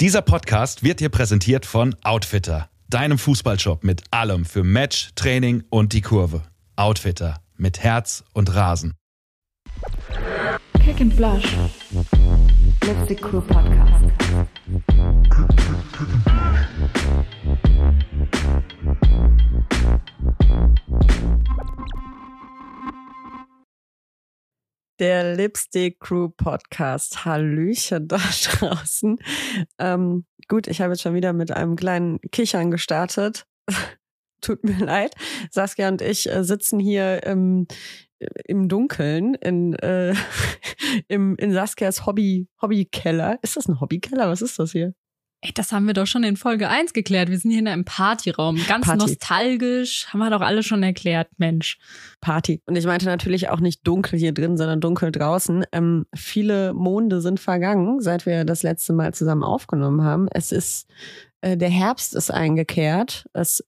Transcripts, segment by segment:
Dieser Podcast wird dir präsentiert von Outfitter, deinem Fußballshop mit allem für Match, Training und die Kurve. Outfitter mit Herz und Rasen. Kick and Flash. Let's Crew Podcast. Der Lipstick Crew Podcast. Hallöchen da draußen. Ähm, gut, ich habe jetzt schon wieder mit einem kleinen Kichern gestartet. Tut mir leid. Saskia und ich äh, sitzen hier im, im Dunkeln in, äh, im, in Saskias Hobby, Hobbykeller. Ist das ein Hobbykeller? Was ist das hier? Ey, das haben wir doch schon in Folge 1 geklärt. Wir sind hier in einem Partyraum. Ganz Party. nostalgisch. Haben wir doch alle schon erklärt, Mensch. Party. Und ich meinte natürlich auch nicht dunkel hier drin, sondern dunkel draußen. Ähm, viele Monde sind vergangen, seit wir das letzte Mal zusammen aufgenommen haben. Es ist, äh, der Herbst ist eingekehrt. Es,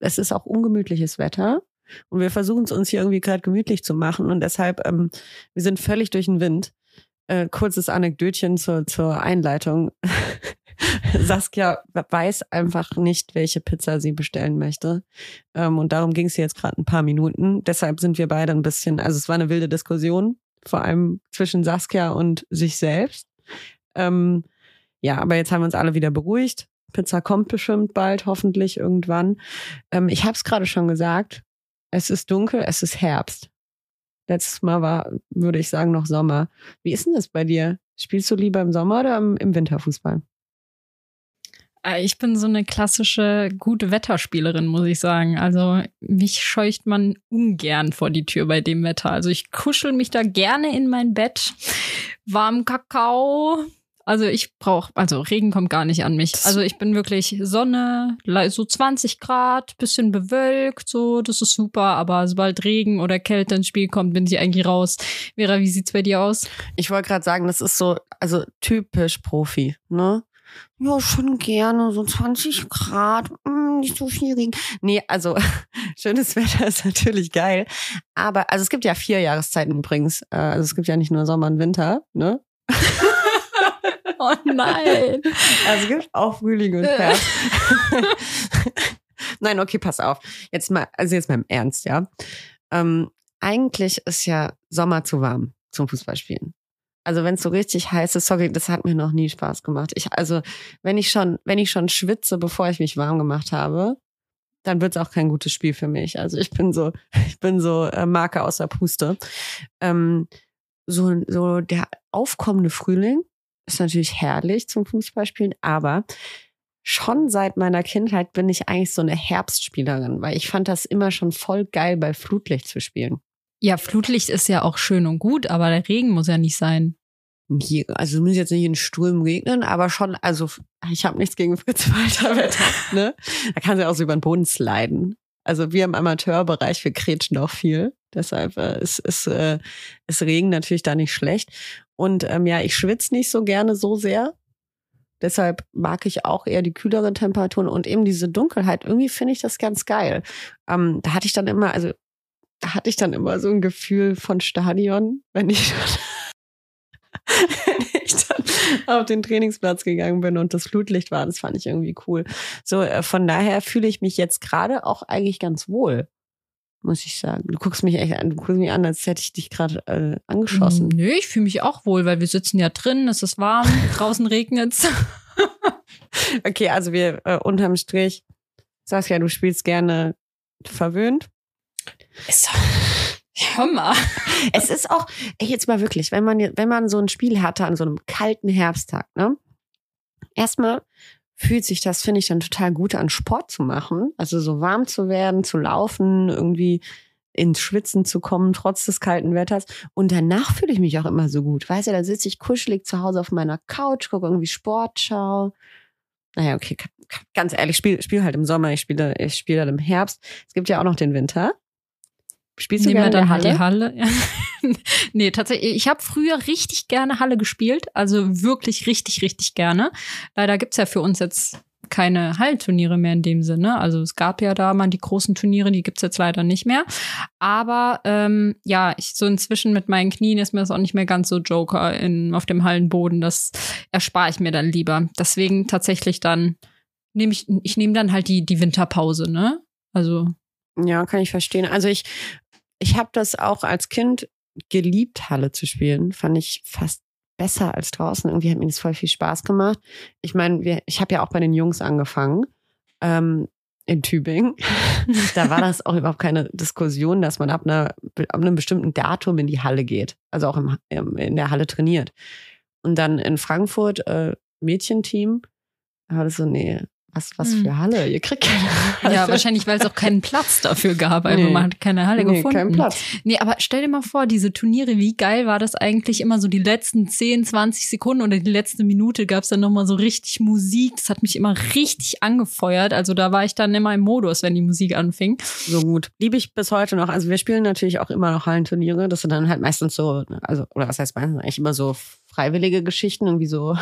es ist auch ungemütliches Wetter. Und wir versuchen es uns hier irgendwie gerade gemütlich zu machen. Und deshalb, ähm, wir sind völlig durch den Wind. Äh, kurzes Anekdötchen zur, zur Einleitung. Saskia weiß einfach nicht, welche Pizza sie bestellen möchte. Ähm, und darum ging es jetzt gerade ein paar Minuten. Deshalb sind wir beide ein bisschen, also es war eine wilde Diskussion, vor allem zwischen Saskia und sich selbst. Ähm, ja, aber jetzt haben wir uns alle wieder beruhigt. Pizza kommt bestimmt bald, hoffentlich irgendwann. Ähm, ich habe es gerade schon gesagt. Es ist dunkel, es ist Herbst. Letztes Mal war, würde ich sagen, noch Sommer. Wie ist denn das bei dir? Spielst du lieber im Sommer oder im, im Winterfußball? Äh, Ich bin so eine klassische gute Wetterspielerin, muss ich sagen. Also mich scheucht man ungern vor die Tür bei dem Wetter. Also ich kuschel mich da gerne in mein Bett, warm Kakao. Also ich brauche, also Regen kommt gar nicht an mich. Also ich bin wirklich Sonne, so 20 Grad, bisschen bewölkt, so, das ist super. Aber sobald Regen oder Kälte ins Spiel kommt, bin ich eigentlich raus. Vera, wie sieht's bei dir aus? Ich wollte gerade sagen, das ist so, also typisch Profi, ne? Ja, schon gerne, so 20 Grad, mm, nicht so viel Regen. Nee, also schönes Wetter ist natürlich geil. Aber, also es gibt ja vier Jahreszeiten übrigens. Äh, Also es gibt ja nicht nur Sommer und Winter, ne? Oh nein. Also es gibt auch Frühling und Herbst. Nein, okay, pass auf. Jetzt mal, also jetzt mal im Ernst, ja. Ähm, eigentlich ist ja Sommer zu warm zum Fußballspielen. Also wenn es so richtig heiß ist, sorry, das hat mir noch nie Spaß gemacht. Ich, also wenn ich schon, wenn ich schon schwitze, bevor ich mich warm gemacht habe, dann wird es auch kein gutes Spiel für mich. Also ich bin so, ich bin so äh, Marke aus der Puste. Ähm, so, so der aufkommende Frühling ist natürlich herrlich zum Fußballspielen, aber schon seit meiner Kindheit bin ich eigentlich so eine Herbstspielerin, weil ich fand das immer schon voll geil, bei Flutlicht zu spielen. Ja, Flutlicht ist ja auch schön und gut, aber der Regen muss ja nicht sein. Hier, also muss jetzt nicht in Sturm regnen, aber schon, also ich habe nichts gegen Fritz Walter Wetter, ne? Da kann sie auch so über den Boden sliden. Also wir im Amateurbereich, wir kretschen auch viel. Deshalb äh, ist, ist, äh, ist Regen natürlich da nicht schlecht. Und ähm, ja, ich schwitze nicht so gerne so sehr. Deshalb mag ich auch eher die kühleren Temperaturen und eben diese Dunkelheit. Irgendwie finde ich das ganz geil. Ähm, da hatte ich dann immer, also hatte ich dann immer so ein Gefühl von Stadion, wenn ich, wenn ich dann auf den Trainingsplatz gegangen bin und das Flutlicht war. Das fand ich irgendwie cool. So, äh, von daher fühle ich mich jetzt gerade auch eigentlich ganz wohl, muss ich sagen. Du guckst mich echt an, du guckst mich an, als hätte ich dich gerade äh, angeschossen. Nö, ich fühle mich auch wohl, weil wir sitzen ja drin, es ist warm, draußen regnet's. Okay, also wir äh, unterm Strich, Saskia, du spielst gerne verwöhnt. Ist doch. Hör mal. Es ist auch, ey, jetzt mal wirklich, wenn man, wenn man so ein Spiel hatte an so einem kalten Herbsttag, ne? Erstmal fühlt sich das, finde ich, dann total gut an, Sport zu machen. Also so warm zu werden, zu laufen, irgendwie ins Schwitzen zu kommen, trotz des kalten Wetters. Und danach fühle ich mich auch immer so gut. Weißt du, da sitze ich kuschelig zu Hause auf meiner Couch, gucke irgendwie Sportschau. Naja, okay, ganz ehrlich, ich spiele spiel halt im Sommer, ich spiele ich spiele halt im Herbst. Es gibt ja auch noch den Winter. Spielst du Nehmen gerne wir dann Halle? die Halle. nee, tatsächlich, ich habe früher richtig gerne Halle gespielt, also wirklich richtig, richtig gerne. Leider gibt's ja für uns jetzt keine Hallenturniere mehr in dem Sinne. Also es gab ja da mal die großen Turniere, die gibt's jetzt leider nicht mehr. Aber ähm, ja, ich so inzwischen mit meinen Knien ist mir das auch nicht mehr ganz so Joker in, auf dem Hallenboden. Das erspare ich mir dann lieber. Deswegen tatsächlich dann nehme ich, ich nehme dann halt die, die Winterpause, ne? Also. Ja, kann ich verstehen. Also ich, ich habe das auch als Kind geliebt, Halle zu spielen. Fand ich fast besser als draußen. Irgendwie hat mir das voll viel Spaß gemacht. Ich meine, ich habe ja auch bei den Jungs angefangen. Ähm, in Tübingen. da war das auch überhaupt keine Diskussion, dass man ab, einer, ab einem bestimmten Datum in die Halle geht. Also auch im, in der Halle trainiert. Und dann in Frankfurt, äh, Mädchenteam, war das so, nee, was, was Hm. für Halle? Ihr kriegt keine Halle. Ja, wahrscheinlich, weil es auch keinen Platz dafür gab. Also Nee. man hat keine Halle nee, gefunden. kein Platz. Nee, aber stell dir mal vor, diese Turniere, wie geil war das eigentlich immer so die letzten 10, 20 Sekunden oder die letzte Minute gab es dann nochmal so richtig Musik. Das hat mich immer richtig angefeuert. Also da war ich dann immer im Modus, wenn die Musik anfing. so gut. Liebe ich bis heute noch. Also wir spielen natürlich auch immer noch Hallenturniere. Das sind dann halt meistens so, also, oder was heißt meistens, eigentlich immer so freiwillige Geschichten, irgendwie so.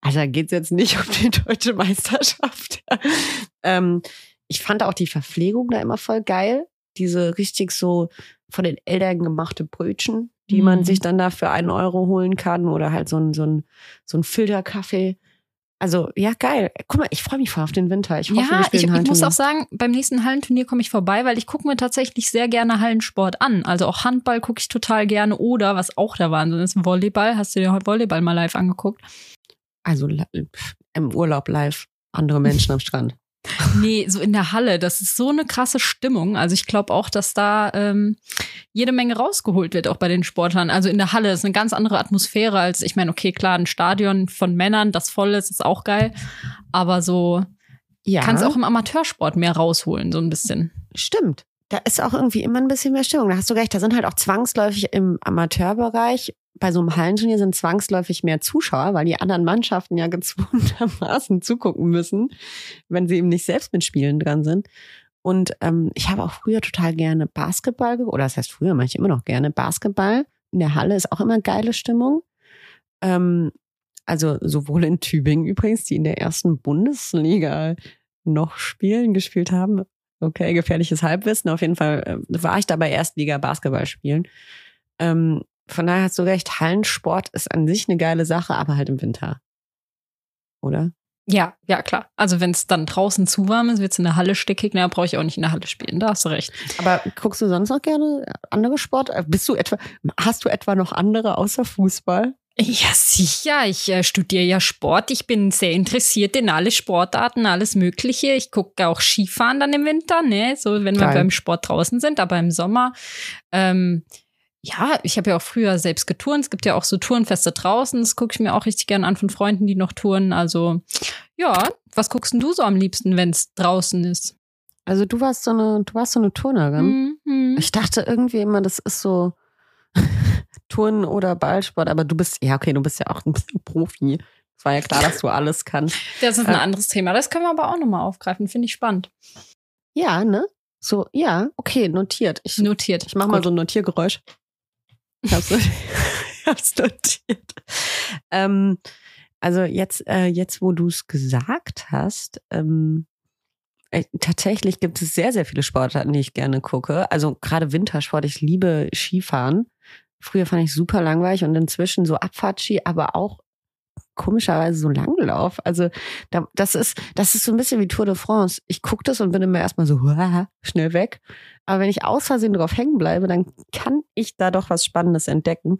Also da geht's jetzt nicht um die deutsche Meisterschaft. ähm, ich fand auch die Verpflegung da immer voll geil. Diese richtig so von den Eltern gemachte Brötchen, die man Mhm. sich dann da für einen Euro holen kann oder halt so ein, so ein, so ein Filterkaffee. Also, ja, geil. Guck mal, ich freue mich voll auf den Winter. Ich hoffe, wir Ja, ich, spielen ich muss Hallenturnier. auch sagen, beim nächsten Hallenturnier komme ich vorbei, weil ich gucke mir tatsächlich sehr gerne Hallensport an. Also auch Handball gucke ich total gerne oder was auch der Wahnsinn ist, Volleyball. Hast du dir heute Volleyball mal live angeguckt? Also im Urlaub live, andere Menschen am Strand. Nee, so in der Halle. Das ist so eine krasse Stimmung. Also ich glaube auch, dass da ähm, jede Menge rausgeholt wird, auch bei den Sportlern. Also in der Halle ist eine ganz andere Atmosphäre als, ich meine, okay, klar, ein Stadion von Männern, das voll ist, ist auch geil. Aber so Ja, kannst auch im Amateursport mehr rausholen, so ein bisschen. stimmt. Da ist auch irgendwie immer ein bisschen mehr Stimmung. Da hast du recht. Da sind halt auch zwangsläufig im Amateurbereich. Bei so einem Hallenturnier sind zwangsläufig mehr Zuschauer, weil die anderen Mannschaften ja gezwungenermaßen zugucken müssen, wenn sie eben nicht selbst mit Spielen dran sind. Und ähm, ich habe auch früher total gerne Basketball, oder das heißt früher, mache ich immer noch gerne Basketball. In der Halle ist auch immer geile Stimmung. Ähm, also sowohl in Tübingen übrigens, die in der ersten Bundesliga noch spielen, gespielt haben. Okay, gefährliches Halbwissen. Auf jeden Fall äh, war ich dabei Erstliga Basketball spielen. Ähm, von daher hast du recht, Hallensport ist an sich eine geile Sache, aber halt im Winter. Oder? Ja, ja, klar. Also wenn es dann draußen zu warm ist, wird es in der Halle stickig. Na, brauche ich auch nicht in der Halle spielen. Da hast du recht. Aber guckst du sonst noch gerne andere Sport? Bist du etwa, hast du etwa noch andere außer Fußball? Ja, sicher. Ich äh, studiere ja Sport. Ich bin sehr interessiert in alle Sportarten, alles Mögliche. Ich gucke auch Skifahren dann im Winter, ne? So, wenn wir Geil. beim Sport draußen sind, aber im Sommer. Ähm, ja, ich habe ja auch früher selbst geturnt. Es gibt ja auch so Turnfeste draußen. Das gucke ich mir auch richtig gern an von Freunden, die noch touren. Also, ja, was guckst denn du so am liebsten, wenn es draußen ist? Also du warst so eine, du warst so eine Turnerin. Mhm. Ich dachte irgendwie immer, das ist so Turnen oder Ballsport, aber du bist, ja okay, du bist ja auch ein bisschen Profi. Es war ja klar, dass du alles kannst. Das ist ein Äh, anderes Thema. Das können wir aber auch nochmal aufgreifen. Finde ich spannend. Ja, ne? So, ja, okay, notiert. Ich, Notiert. ich mach mal so ein Notiergeräusch. Ich hab's, ich hab's notiert. Ähm, also jetzt, äh, jetzt, wo du es gesagt hast, ähm, äh, tatsächlich gibt es sehr, sehr viele Sportarten, die ich gerne gucke. Also gerade Wintersport, ich liebe Skifahren. Früher fand ich super langweilig und inzwischen so Abfahrtski, aber auch komischerweise so Langlauf. Also da, das ist das ist so ein bisschen wie Tour de France. Ich gucke das und bin immer erstmal so "Huah", schnell weg. Aber wenn ich aus Versehen drauf hängen bleibe, dann kann ich da doch was Spannendes entdecken.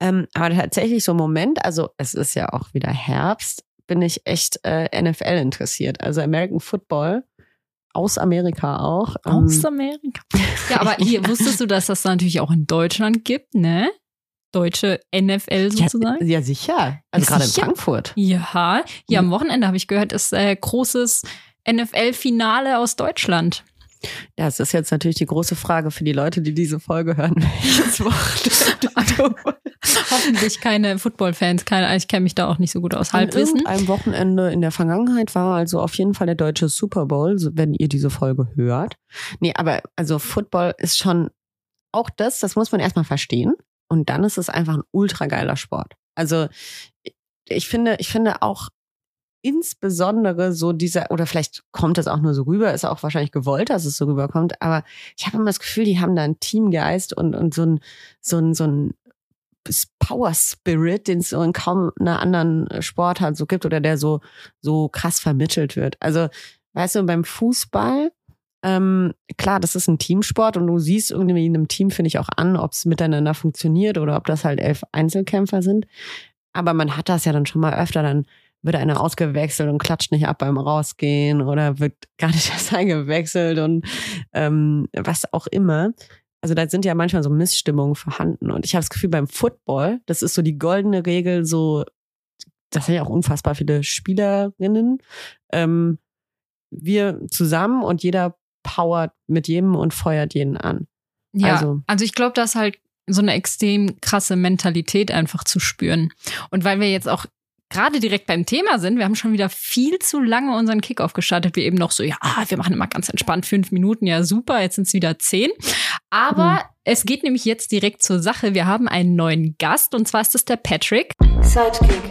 Ähm, aber tatsächlich so ein Moment, also es ist ja auch wieder Herbst, bin ich echt äh, NFL interessiert. Also American Football aus Amerika auch. Ähm, Aus Amerika. Ja, aber hier wusstest du, dass das natürlich auch in Deutschland gibt, ne? Deutsche NFL sozusagen. ja, ja, sicher. Also gerade in Sicher? Frankfurt. Ja, hier am Wochenende habe ich gehört, ist äh, großes NFL-Finale aus Deutschland. Ja, es ist jetzt natürlich die große Frage für die Leute, die diese Folge hören. Welches Wochenende? Hoffentlich keine Football-Fans, keine, ich kenne mich da auch nicht so gut aus. An Halbwissen. irgendeinem Wochenende in der Vergangenheit war also auf jeden Fall der deutsche Super Bowl, wenn ihr diese Folge hört. Nee, aber also Football ist schon auch das, das muss man erstmal verstehen. Und dann ist es einfach ein ultra geiler Sport. Also ich finde, ich finde auch insbesondere so dieser, oder vielleicht kommt das auch nur so rüber, ist auch wahrscheinlich gewollt, dass es so rüberkommt, aber ich habe immer das Gefühl, die haben da einen Teamgeist und, und so ein, so ein, so ein Power Spirit, den es so in kaum einer anderen Sportart so gibt oder der so, so krass vermittelt wird. Also, weißt du, beim Fußball, ähm, klar, das ist ein Teamsport und du siehst irgendwie in einem Team, finde ich auch an, ob es miteinander funktioniert oder ob das halt elf Einzelkämpfer sind. Aber man hat das ja dann schon mal öfter, dann wird einer ausgewechselt und klatscht nicht ab beim Rausgehen oder wird gar nicht erst eingewechselt und ähm, was auch immer. Also da sind ja manchmal so Missstimmungen vorhanden. Und ich habe das Gefühl, beim Football, das ist so die goldene Regel, so, das sind ja auch unfassbar viele Spielerinnen. Ähm, wir zusammen und jeder powert mit jedem und feuert jeden an. Ja, also, also ich glaube, dass halt so eine extrem krasse Mentalität einfach zu spüren. Und weil wir jetzt auch gerade direkt beim Thema sind, wir haben schon wieder viel zu lange unseren Kickoff gestartet. Wir eben noch so, ja, wir machen immer ganz entspannt fünf Minuten, ja super, jetzt sind es wieder zehn. Aber mhm. es geht nämlich jetzt direkt zur Sache. Wir haben einen neuen Gast und zwar ist es der Patrick. Sidekick.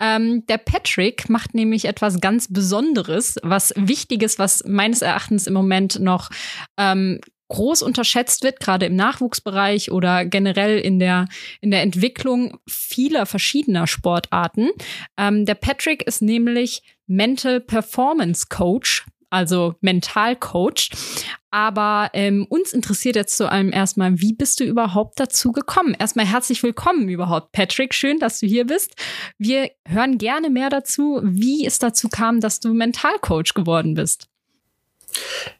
Ähm, der Patrick macht nämlich etwas ganz Besonderes, was Wichtiges, was meines Erachtens im Moment noch ähm, groß unterschätzt wird, gerade im Nachwuchsbereich oder generell in der, in der Entwicklung vieler verschiedener Sportarten. Ähm, der Patrick ist nämlich Mental Performance Coach, also Mentalcoach. Aber ähm, uns interessiert jetzt zu allem erstmal, wie bist du überhaupt dazu gekommen? Erstmal herzlich willkommen überhaupt, Patrick. Schön, dass du hier bist. Wir hören gerne mehr dazu, wie es dazu kam, dass du Mentalcoach geworden bist.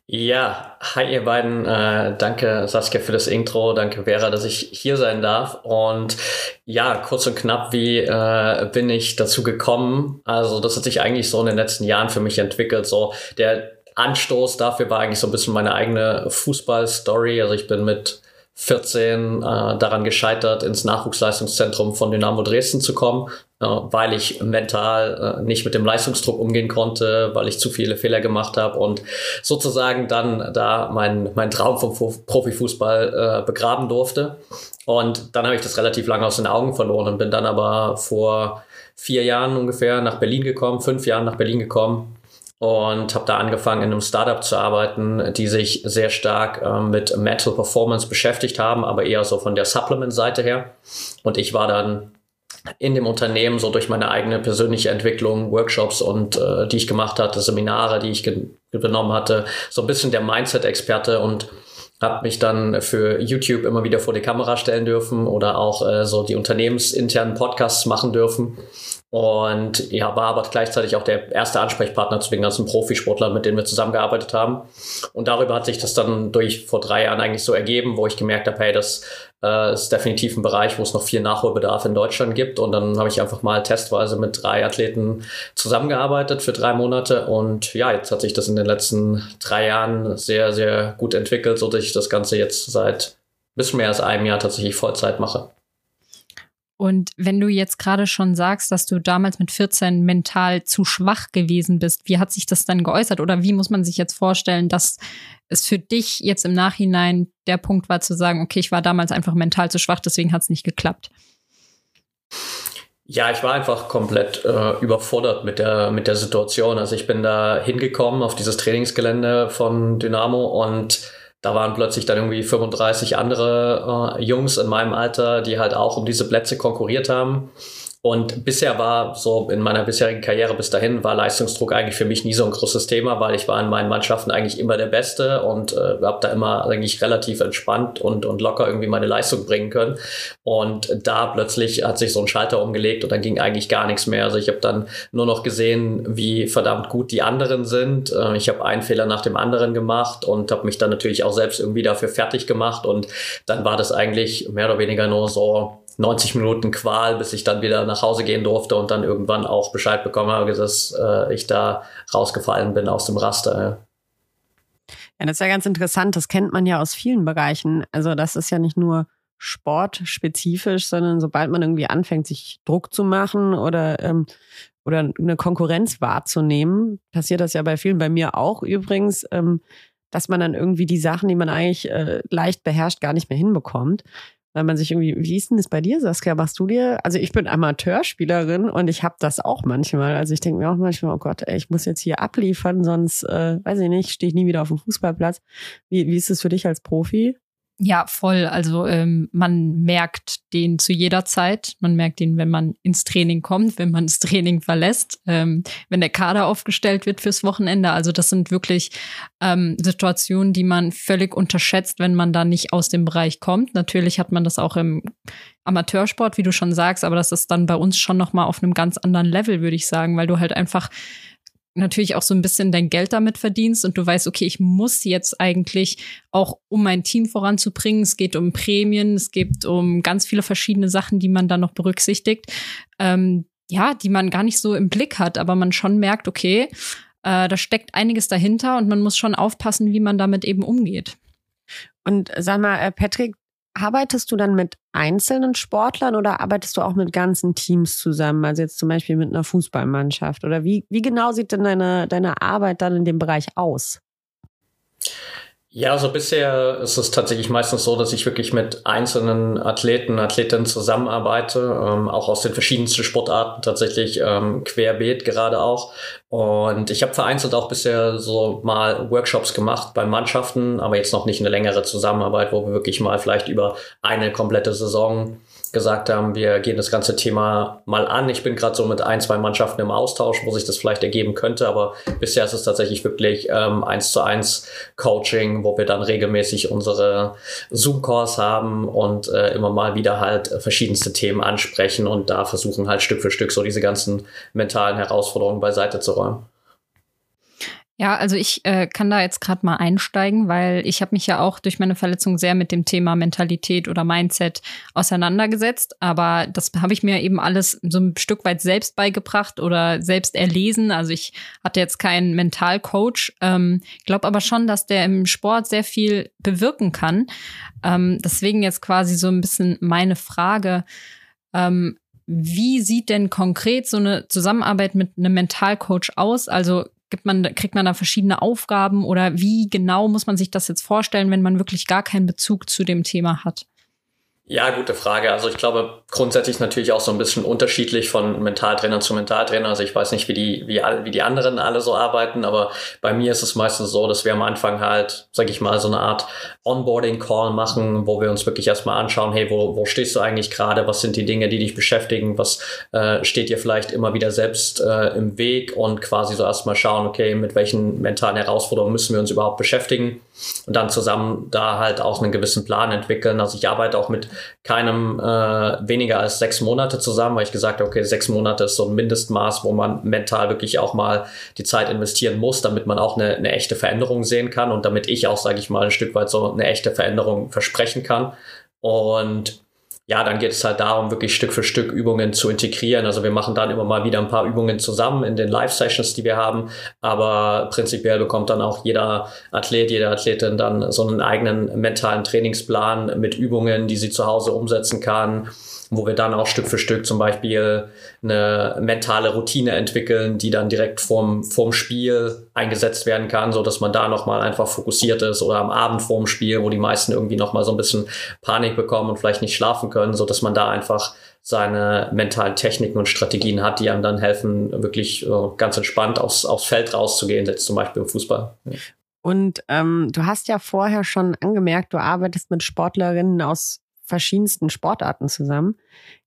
Ja, hi ihr beiden. Äh, danke Saskia für das Intro. Danke Vera, dass ich hier sein darf. Und ja, kurz und knapp, wie äh, bin ich dazu gekommen? Also das hat sich eigentlich so in den letzten Jahren für mich entwickelt. So der Anstoß dafür war eigentlich so ein bisschen meine eigene Fußball-Story. Also ich bin mit 14 äh, daran gescheitert, ins Nachwuchsleistungszentrum von Dynamo Dresden zu kommen, äh, weil ich mental äh, nicht mit dem Leistungsdruck umgehen konnte, weil ich zu viele Fehler gemacht habe und sozusagen dann da mein, mein Traum vom Profifußball äh, begraben durfte. Und dann habe ich das relativ lange aus den Augen verloren und bin dann aber vor vier Jahren ungefähr nach Berlin gekommen, fünf Jahren nach Berlin gekommen und habe da angefangen, in einem Startup zu arbeiten, die sich sehr stark äh, mit Mental Performance beschäftigt haben, aber eher so von der Supplement-Seite her. Und ich war dann in dem Unternehmen so durch meine eigene persönliche Entwicklung, Workshops und äh, die ich gemacht hatte, Seminare, die ich genommen hatte, so ein bisschen der Mindset-Experte und habe mich dann für YouTube immer wieder vor die Kamera stellen dürfen oder auch äh, so die unternehmensinternen Podcasts machen dürfen und ja, war aber gleichzeitig auch der erste Ansprechpartner zu den ganzen Profisportlern, mit denen wir zusammengearbeitet haben. Und darüber hat sich das dann durch vor drei Jahren eigentlich so ergeben, wo ich gemerkt habe, hey, das äh, ist definitiv ein Bereich, wo es noch viel Nachholbedarf in Deutschland gibt. Und dann habe ich einfach mal testweise mit drei Athleten zusammengearbeitet für drei Monate. Und ja, jetzt hat sich das in den letzten drei Jahren sehr, sehr gut entwickelt, so dass ich das Ganze jetzt seit bis mehr als einem Jahr tatsächlich Vollzeit mache. Und wenn du jetzt gerade schon sagst, dass du damals mit 14 mental zu schwach gewesen bist, wie hat sich das dann geäußert? Oder wie muss man sich jetzt vorstellen, dass es für dich jetzt im Nachhinein der Punkt war zu sagen, okay, ich war damals einfach mental zu schwach, deswegen hat es nicht geklappt? Ja, ich war einfach komplett äh, überfordert mit der, mit der Situation. Also ich bin da hingekommen auf dieses Trainingsgelände von Dynamo und da waren plötzlich dann irgendwie 35 andere äh, Jungs in meinem Alter, die halt auch um diese Plätze konkurriert haben. Und bisher war so in meiner bisherigen Karriere bis dahin war Leistungsdruck eigentlich für mich nie so ein großes Thema, weil ich war in meinen Mannschaften eigentlich immer der Beste und äh, habe da immer eigentlich relativ entspannt und, und locker irgendwie meine Leistung bringen können. Und da plötzlich hat sich so ein Schalter umgelegt und dann ging eigentlich gar nichts mehr. Also ich habe dann nur noch gesehen, wie verdammt gut die anderen sind. Äh, ich habe einen Fehler nach dem anderen gemacht und habe mich dann natürlich auch selbst irgendwie dafür fertig gemacht. Und dann war das eigentlich mehr oder weniger nur so 90 Minuten Qual, bis ich dann wieder nach Hause gehen durfte und dann irgendwann auch Bescheid bekommen habe, dass äh, ich da rausgefallen bin aus dem Raster. Ja. ja, das ist ja ganz interessant. Das kennt man ja aus vielen Bereichen. Also das ist ja nicht nur sportspezifisch, sondern sobald man irgendwie anfängt, sich Druck zu machen oder ähm, oder eine Konkurrenz wahrzunehmen, passiert das ja bei vielen, bei mir auch übrigens, ähm, dass man dann irgendwie die Sachen, die man eigentlich äh, leicht beherrscht, gar nicht mehr hinbekommt. Weil man sich irgendwie, wie ist denn das bei dir, Saskia? Machst du dir, also ich bin Amateurspielerin und ich habe das auch manchmal. Also ich denke mir auch manchmal, oh Gott, ey, ich muss jetzt hier abliefern, sonst, äh, weiß ich nicht, stehe ich nie wieder auf dem Fußballplatz. Wie, wie ist es für dich als Profi? Ja, voll. Also ähm, man merkt den zu jeder Zeit. Man merkt ihn, wenn man ins Training kommt, wenn man das Training verlässt, ähm, wenn der Kader aufgestellt wird fürs Wochenende. Also das sind wirklich ähm, Situationen, die man völlig unterschätzt, wenn man da nicht aus dem Bereich kommt. Natürlich hat man das auch im Amateursport, wie du schon sagst, aber das ist dann bei uns schon noch mal auf einem ganz anderen Level, würde ich sagen, weil du halt einfach natürlich auch so ein bisschen dein Geld damit verdienst und du weißt, okay, ich muss jetzt eigentlich auch, um mein Team voranzubringen, es geht um Prämien, es geht um ganz viele verschiedene Sachen, die man dann noch berücksichtigt, ähm, ja, die man gar nicht so im Blick hat, aber man schon merkt, okay, äh, da steckt einiges dahinter und man muss schon aufpassen, wie man damit eben umgeht. Und sag mal, äh, Patrick, Arbeitest du dann mit einzelnen Sportlern oder arbeitest du auch mit ganzen Teams zusammen? Also jetzt zum Beispiel mit einer Fußballmannschaft? Oder wie, wie genau sieht denn deine, deine Arbeit dann in dem Bereich aus? Ja, also bisher ist es tatsächlich meistens so, dass ich wirklich mit einzelnen Athleten, Athletinnen zusammenarbeite, ähm, auch aus den verschiedensten Sportarten tatsächlich ähm, querbeet gerade auch. Und ich habe vereinzelt auch bisher so mal Workshops gemacht bei Mannschaften, aber jetzt noch nicht eine längere Zusammenarbeit, wo wir wirklich mal vielleicht über eine komplette Saison gesagt haben, wir gehen das ganze Thema mal an. Ich bin gerade so mit ein, zwei Mannschaften im Austausch, wo sich das vielleicht ergeben könnte, aber bisher ist es tatsächlich wirklich ähm, eins zu eins Coaching, wo wir dann regelmäßig unsere Zoom-Calls haben und äh, immer mal wieder halt verschiedenste Themen ansprechen und da versuchen halt Stück für Stück so diese ganzen mentalen Herausforderungen beiseite zu räumen. Ja, also ich äh, kann da jetzt gerade mal einsteigen, weil ich habe mich ja auch durch meine Verletzung sehr mit dem Thema Mentalität oder Mindset auseinandergesetzt. Aber das habe ich mir eben alles so ein Stück weit selbst beigebracht oder selbst erlesen. Also ich hatte jetzt keinen Mentalcoach. Ähm, glaube aber schon, dass der im Sport sehr viel bewirken kann. Ähm, deswegen jetzt quasi so ein bisschen meine Frage. Ähm, wie sieht denn konkret so eine Zusammenarbeit mit einem Mentalcoach aus? Also Gibt man, kriegt man da verschiedene Aufgaben oder wie genau muss man sich das jetzt vorstellen, wenn man wirklich gar keinen Bezug zu dem Thema hat? Ja, gute Frage. Also ich glaube grundsätzlich natürlich auch so ein bisschen unterschiedlich von Mentaltrainer zu Mentaltrainer. Also ich weiß nicht, wie die, wie, wie die anderen alle so arbeiten, aber bei mir ist es meistens so, dass wir am Anfang halt, sag ich mal, so eine Art Onboarding-Call machen, wo wir uns wirklich erstmal anschauen, hey, wo, wo stehst du eigentlich gerade? Was sind die Dinge, die dich beschäftigen? Was äh, steht dir vielleicht immer wieder selbst äh, im Weg? Und quasi so erstmal schauen, okay, mit welchen mentalen Herausforderungen müssen wir uns überhaupt beschäftigen? Und dann zusammen da halt auch einen gewissen Plan entwickeln. Also ich arbeite auch mit keinem äh, weniger als sechs Monate zusammen, weil ich gesagt habe, okay, sechs Monate ist so ein Mindestmaß, wo man mental wirklich auch mal die Zeit investieren muss, damit man auch eine, eine echte Veränderung sehen kann und damit ich auch, sage ich mal, ein Stück weit so eine echte Veränderung versprechen kann. Und ja, dann geht es halt darum, wirklich Stück für Stück Übungen zu integrieren. Also wir machen dann immer mal wieder ein paar Übungen zusammen in den Live-Sessions, die wir haben. Aber prinzipiell bekommt dann auch jeder Athlet, jede Athletin dann so einen eigenen mentalen Trainingsplan mit Übungen, die sie zu Hause umsetzen kann wo wir dann auch Stück für Stück zum Beispiel eine mentale Routine entwickeln, die dann direkt vorm, vorm Spiel eingesetzt werden kann, so dass man da nochmal einfach fokussiert ist oder am Abend vorm Spiel, wo die meisten irgendwie nochmal so ein bisschen Panik bekommen und vielleicht nicht schlafen können, so dass man da einfach seine mentalen Techniken und Strategien hat, die einem dann helfen, wirklich äh, ganz entspannt aufs, aufs Feld rauszugehen, jetzt zum Beispiel im Fußball. Und ähm, du hast ja vorher schon angemerkt, du arbeitest mit Sportlerinnen aus verschiedensten Sportarten zusammen.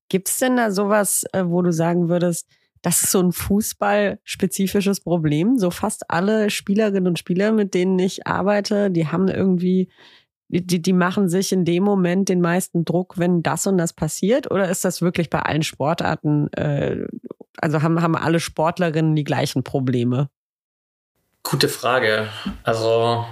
Gibt es denn da sowas, äh, wo du sagen würdest, das ist so ein fußballspezifisches Problem? So fast alle Spielerinnen und Spieler, mit denen ich arbeite, die haben irgendwie, die, die machen sich in dem Moment den meisten Druck, wenn das und das passiert? Oder ist das wirklich bei allen Sportarten, äh, also haben, haben alle Sportlerinnen die gleichen Probleme? Gute Frage. Also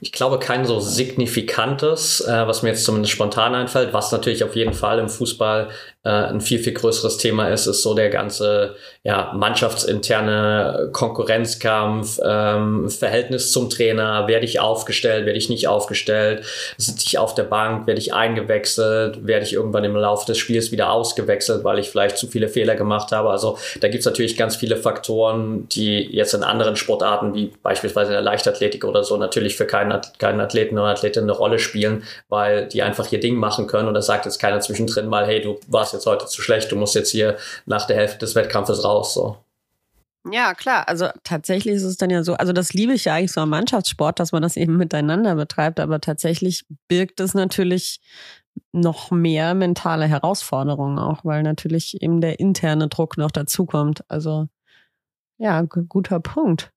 ich glaube, kein so signifikantes, äh, was mir jetzt zumindest spontan einfällt, was natürlich auf jeden Fall im Fußball äh, ein viel, viel größeres Thema ist, ist so der ganze ja, mannschaftsinterne Konkurrenzkampf, ähm, Verhältnis zum Trainer, werde ich aufgestellt, werde ich nicht aufgestellt, sitze ich auf der Bank, werde ich eingewechselt, werde ich irgendwann im Laufe des Spiels wieder ausgewechselt, weil ich vielleicht zu viele Fehler gemacht habe. Also da gibt es natürlich ganz viele Faktoren, die jetzt in anderen Sportarten, wie beispielsweise in der Leichtathletik oder so, natürlich für keinen, keinen Athleten oder Athletin eine Rolle spielen, weil die einfach ihr Ding machen können. Und da sagt jetzt keiner zwischendrin mal, hey, du warst jetzt heute zu schlecht, du musst jetzt hier nach der Hälfte des Wettkampfes raus. So. Ja, klar. Also tatsächlich ist es dann ja so, also das liebe ich ja eigentlich so am Mannschaftssport, dass man das eben miteinander betreibt, aber tatsächlich birgt es natürlich noch mehr mentale Herausforderungen auch, weil natürlich eben der interne Druck noch dazukommt. Also ja, guter Punkt.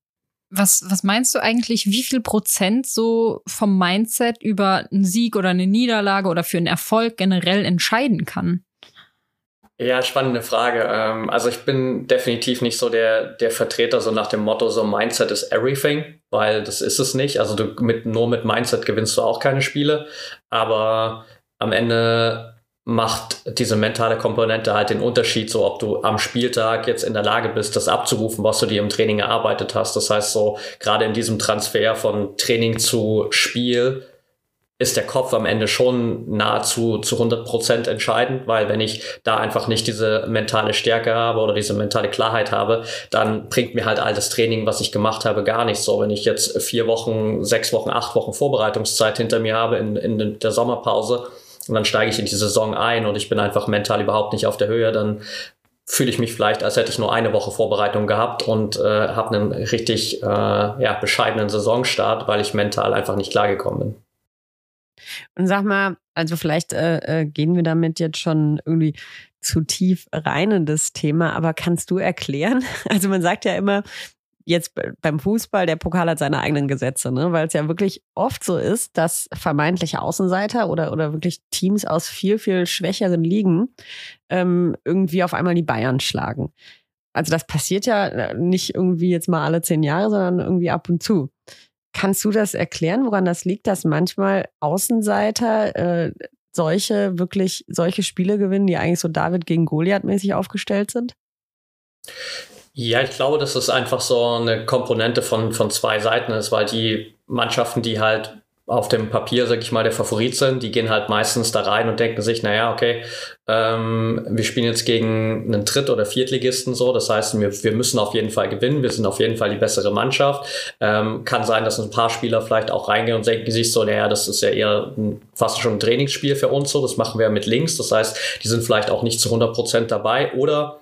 Was, was meinst du eigentlich, wie viel Prozent so vom Mindset über einen Sieg oder eine Niederlage oder für einen Erfolg generell entscheiden kann? Ja, spannende Frage. Ähm, also ich bin definitiv nicht so der, der Vertreter so nach dem Motto, so Mindset is everything, weil das ist es nicht. Also du mit, nur mit Mindset gewinnst du auch keine Spiele. Aber am Ende macht diese mentale Komponente halt den Unterschied, so ob du am Spieltag jetzt in der Lage bist, das abzurufen, was du dir im Training erarbeitet hast. Das heißt so, gerade in diesem Transfer von Training zu Spiel, ist der Kopf am Ende schon nahezu zu 100 Prozent entscheidend, weil wenn ich da einfach nicht diese mentale Stärke habe oder diese mentale Klarheit habe, dann bringt mir halt all das Training, was ich gemacht habe, gar nichts. So, wenn ich jetzt vier Wochen, sechs Wochen, acht Wochen Vorbereitungszeit hinter mir habe in, in der Sommerpause und dann steige ich in die Saison ein und ich bin einfach mental überhaupt nicht auf der Höhe, dann fühle ich mich vielleicht, als hätte ich nur eine Woche Vorbereitung gehabt und äh, habe einen richtig äh, ja, bescheidenen Saisonstart, weil ich mental einfach nicht klargekommen bin. Und sag mal, also vielleicht äh, äh, gehen wir damit jetzt schon irgendwie zu tief rein in das Thema, aber kannst du erklären? Also man sagt ja immer, jetzt beim Fußball, der Pokal hat seine eigenen Gesetze, ne? weil es ja wirklich oft so ist, dass vermeintliche Außenseiter oder, oder wirklich Teams aus viel, viel schwächeren Ligen ähm, irgendwie auf einmal die Bayern schlagen. Also das passiert ja äh, nicht irgendwie jetzt mal alle zehn Jahre, sondern irgendwie ab und zu. Kannst du das erklären, woran das liegt, dass manchmal Außenseiter äh, solche wirklich solche Spiele gewinnen, die eigentlich so David gegen Goliath mäßig aufgestellt sind? Ja, ich glaube, dass es einfach so eine Komponente von, von zwei Seiten ist, weil die Mannschaften, die halt auf dem Papier, sag ich mal, der Favorit sind, die gehen halt meistens da rein und denken sich, naja, okay, ähm, wir spielen jetzt gegen einen Dritt- oder Viertligisten so, das heißt, wir, wir müssen auf jeden Fall gewinnen, wir sind auf jeden Fall die bessere Mannschaft. Ähm, kann sein, dass ein paar Spieler vielleicht auch reingehen und denken sich so, naja, das ist ja eher ein, fast schon ein Trainingsspiel für uns so, das machen wir mit links, das heißt, die sind vielleicht auch nicht zu 100 Prozent dabei. Oder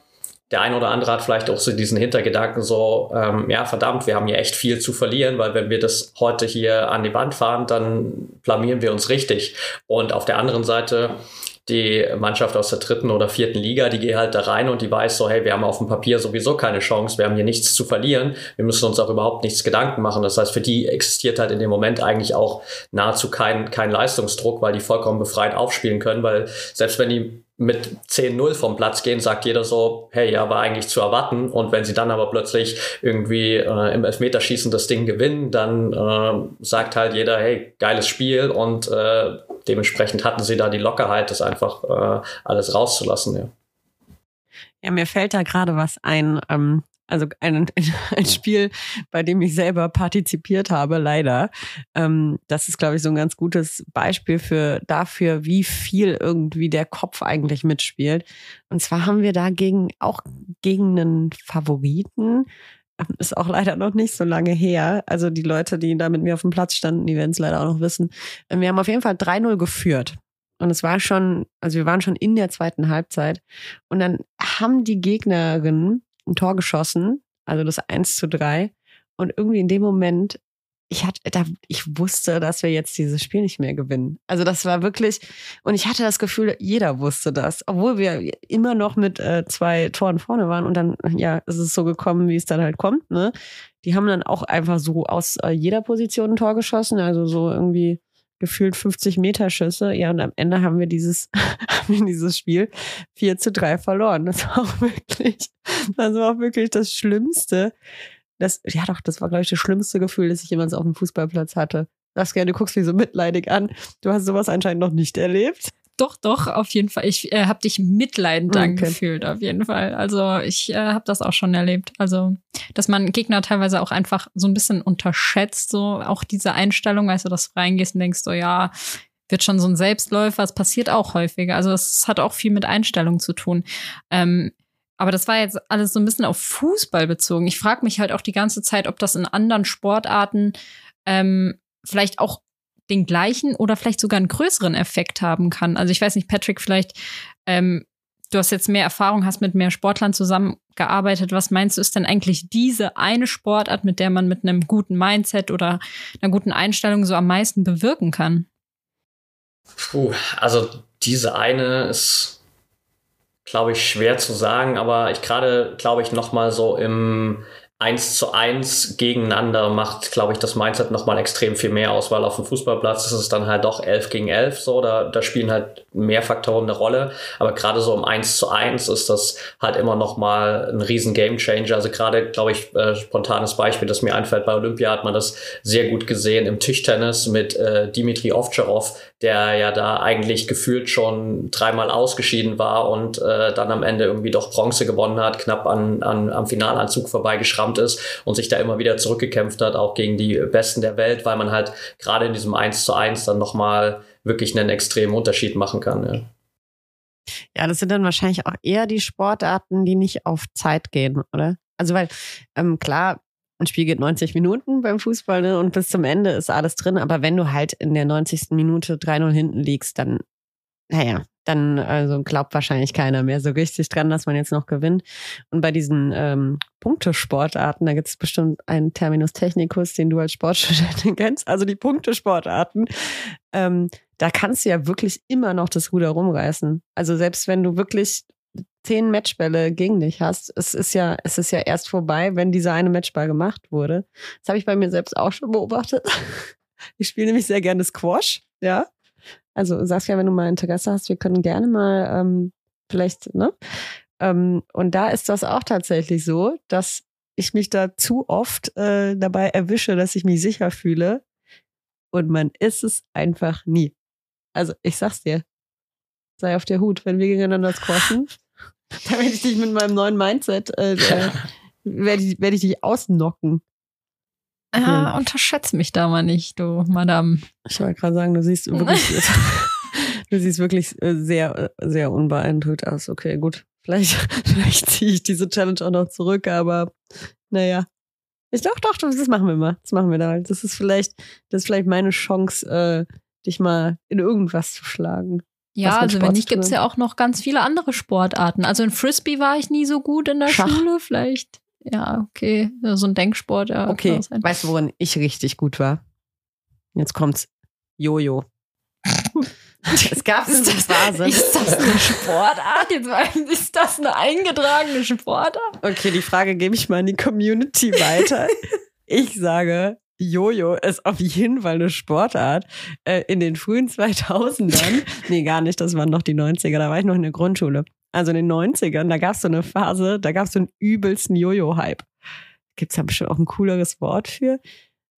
der eine oder andere hat vielleicht auch so diesen Hintergedanken so, ähm, ja verdammt, wir haben hier echt viel zu verlieren, weil wenn wir das heute hier an die Wand fahren, dann blamieren wir uns richtig. Und auf der anderen Seite die Mannschaft aus der dritten oder vierten Liga, die geht halt da rein und die weiß so, hey, wir haben auf dem Papier sowieso keine Chance, wir haben hier nichts zu verlieren, wir müssen uns auch überhaupt nichts Gedanken machen. Das heißt, für die existiert halt in dem Moment eigentlich auch nahezu kein, kein Leistungsdruck, weil die vollkommen befreit aufspielen können, weil selbst wenn die mit 10-0 vom Platz gehen, sagt jeder so, hey, ja, war eigentlich zu erwarten. Und wenn sie dann aber plötzlich irgendwie äh, im Elfmeterschießen das Ding gewinnen, dann äh, sagt halt jeder, hey, geiles Spiel und äh, dementsprechend hatten sie da die Lockerheit, das einfach äh, alles rauszulassen, ja. Ja, mir fällt da gerade was ein. Ähm, also ein, ein Spiel, bei dem ich selber partizipiert habe, leider. Ähm, das ist, glaube ich, so ein ganz gutes Beispiel für dafür, wie viel irgendwie der Kopf eigentlich mitspielt. Und zwar haben wir da gegen, auch gegen einen Favoriten, ist auch leider noch nicht so lange her. Also die Leute, die da mit mir auf dem Platz standen, die werden es leider auch noch wissen. Wir haben auf jeden Fall 3-0 geführt. Und es war schon, also wir waren schon in der zweiten Halbzeit. Und dann haben die Gegnerinnen ein Tor geschossen, also das 1 zu 3. Und irgendwie in dem Moment, ich hatte, da, ich wusste, dass wir jetzt dieses Spiel nicht mehr gewinnen. Also das war wirklich, und ich hatte das Gefühl, jeder wusste das, obwohl wir immer noch mit äh, zwei Toren vorne waren. Und dann, ja, ist es so gekommen, wie es dann halt kommt. Ne? Die haben dann auch einfach so aus äh, jeder Position ein Tor geschossen, also so irgendwie gefühlt 50 Meter Schüsse. Ja, und am Ende haben wir dieses, haben wir dieses Spiel 4 zu 3 verloren. Das war auch wirklich, das war auch wirklich das Schlimmste. Das, ja doch, das war, glaube ich, das schlimmste Gefühl, das ich jemals auf dem Fußballplatz hatte. Saskia, du guckst mich so mitleidig an. Du hast sowas anscheinend noch nicht erlebt. doch, doch, auf jeden Fall. Ich äh, habe dich mitleidend Okay. angefühlt, auf jeden Fall. Also ich äh, habe das auch schon erlebt. Also, dass man Gegner teilweise auch einfach so ein bisschen unterschätzt, so auch diese Einstellung, weißt du, dass du reingehst und denkst so, ja, wird schon so ein Selbstläufer. Es passiert auch häufiger. Also es hat auch viel mit Einstellung zu tun. Ähm, aber das war jetzt alles so ein bisschen auf Fußball bezogen. Ich frage mich halt auch die ganze Zeit, ob das in anderen Sportarten ähm, vielleicht auch den gleichen oder vielleicht sogar einen größeren Effekt haben kann. Also ich weiß nicht, Patrick, vielleicht ähm, du hast jetzt mehr Erfahrung, hast mit mehr Sportlern zusammengearbeitet. Was meinst du, ist denn eigentlich diese eine Sportart, mit der man mit einem guten Mindset oder einer guten Einstellung so am meisten bewirken kann? Puh, also diese eine ist, glaube ich, schwer zu sagen, aber ich gerade, glaube ich, noch mal so im eins zu eins gegeneinander macht, glaube ich, das Mindset noch mal extrem viel mehr aus, weil auf dem Fußballplatz ist es dann halt doch elf gegen elf so, da, da spielen halt mehr Faktoren eine Rolle, aber gerade so im eins zu eins ist das halt immer noch mal ein riesen Gamechanger. Also gerade, glaube ich, äh, spontanes Beispiel, das mir einfällt, bei Olympia hat man das sehr gut gesehen im Tischtennis mit äh, Dimitri Ovtcharov, der ja da eigentlich gefühlt schon dreimal ausgeschieden war und äh, dann am Ende irgendwie doch Bronze gewonnen hat, knapp an, an, am Finalanzug vorbeigeschrammt ist und sich da immer wieder zurückgekämpft hat, auch gegen die Besten der Welt, weil man halt gerade in diesem 1 zu 1 dann nochmal wirklich einen extremen Unterschied machen kann. Ja. Ja, das sind dann wahrscheinlich auch eher die Sportarten, die nicht auf Zeit gehen, oder? Also, weil, ähm, klar, ein Spiel geht 90 Minuten beim Fußball ne, und bis zum Ende ist alles drin. Aber wenn du halt in der 90. Minute 3-0 hinten liegst, dann, naja, dann also glaubt wahrscheinlich keiner mehr so richtig dran, dass man jetzt noch gewinnt. Und bei diesen ähm, Punktesportarten, da gibt es bestimmt einen Terminus technicus, den du als Sportstudentin kennst, also die Punktesportarten, ähm, da kannst du ja wirklich immer noch das Ruder rumreißen. Also selbst wenn du wirklich zehn Matchbälle gegen dich hast, es ist ja, es ist ja erst vorbei, wenn dieser eine Matchball gemacht wurde. Das habe ich bei mir selbst auch schon beobachtet. Ich spiele nämlich sehr gerne Squash, ja. Also Saskia, wenn du mal Interesse hast, wir können gerne mal ähm, vielleicht, ne? Ähm, und da ist das auch tatsächlich so, dass ich mich da zu oft äh, dabei erwische, dass ich mich sicher fühle. Und man ist es einfach nie. Also ich sag's dir, sei auf der Hut, wenn wir gegeneinander squashen, dann werde ich dich mit meinem neuen Mindset, äh, äh, werde ich, werd ich dich ausnocken. Ja, unterschätz mich da mal nicht, du Madame. Ich wollte gerade sagen, du siehst wirklich, du siehst wirklich äh, sehr, äh, sehr unbeeindruckt aus. Okay, gut. Vielleicht, vielleicht ziehe ich diese Challenge auch noch zurück, aber naja. Ich doch, doch, das machen wir mal. Das machen wir da. Das ist vielleicht, das ist vielleicht meine Chance, äh, dich mal in irgendwas zu schlagen. Ja, also wenn nicht, gibt's hat. ja auch noch ganz viele andere Sportarten. Also in Frisbee war ich nie so gut in der Schach. Schule, vielleicht. Ja, okay. So ein Denksport, ja. Okay, weißt du, worin ich richtig gut war? Jetzt kommt's. Jojo. es gab so eine Phase. Ist das eine Sportart? Jetzt ist das eine eingetragene Sportart? Okay, die Frage gebe ich mal in die Community weiter. ich sage, Jojo ist auf jeden Fall eine Sportart. Äh, in den frühen 2000ern, nee, gar nicht, das waren noch die 90er, da war ich noch in der Grundschule. Also in den 90ern, da gab es so eine Phase, da gab es so einen übelsten Jojo-Hype. Gibt's da bestimmt auch ein cooleres Wort für?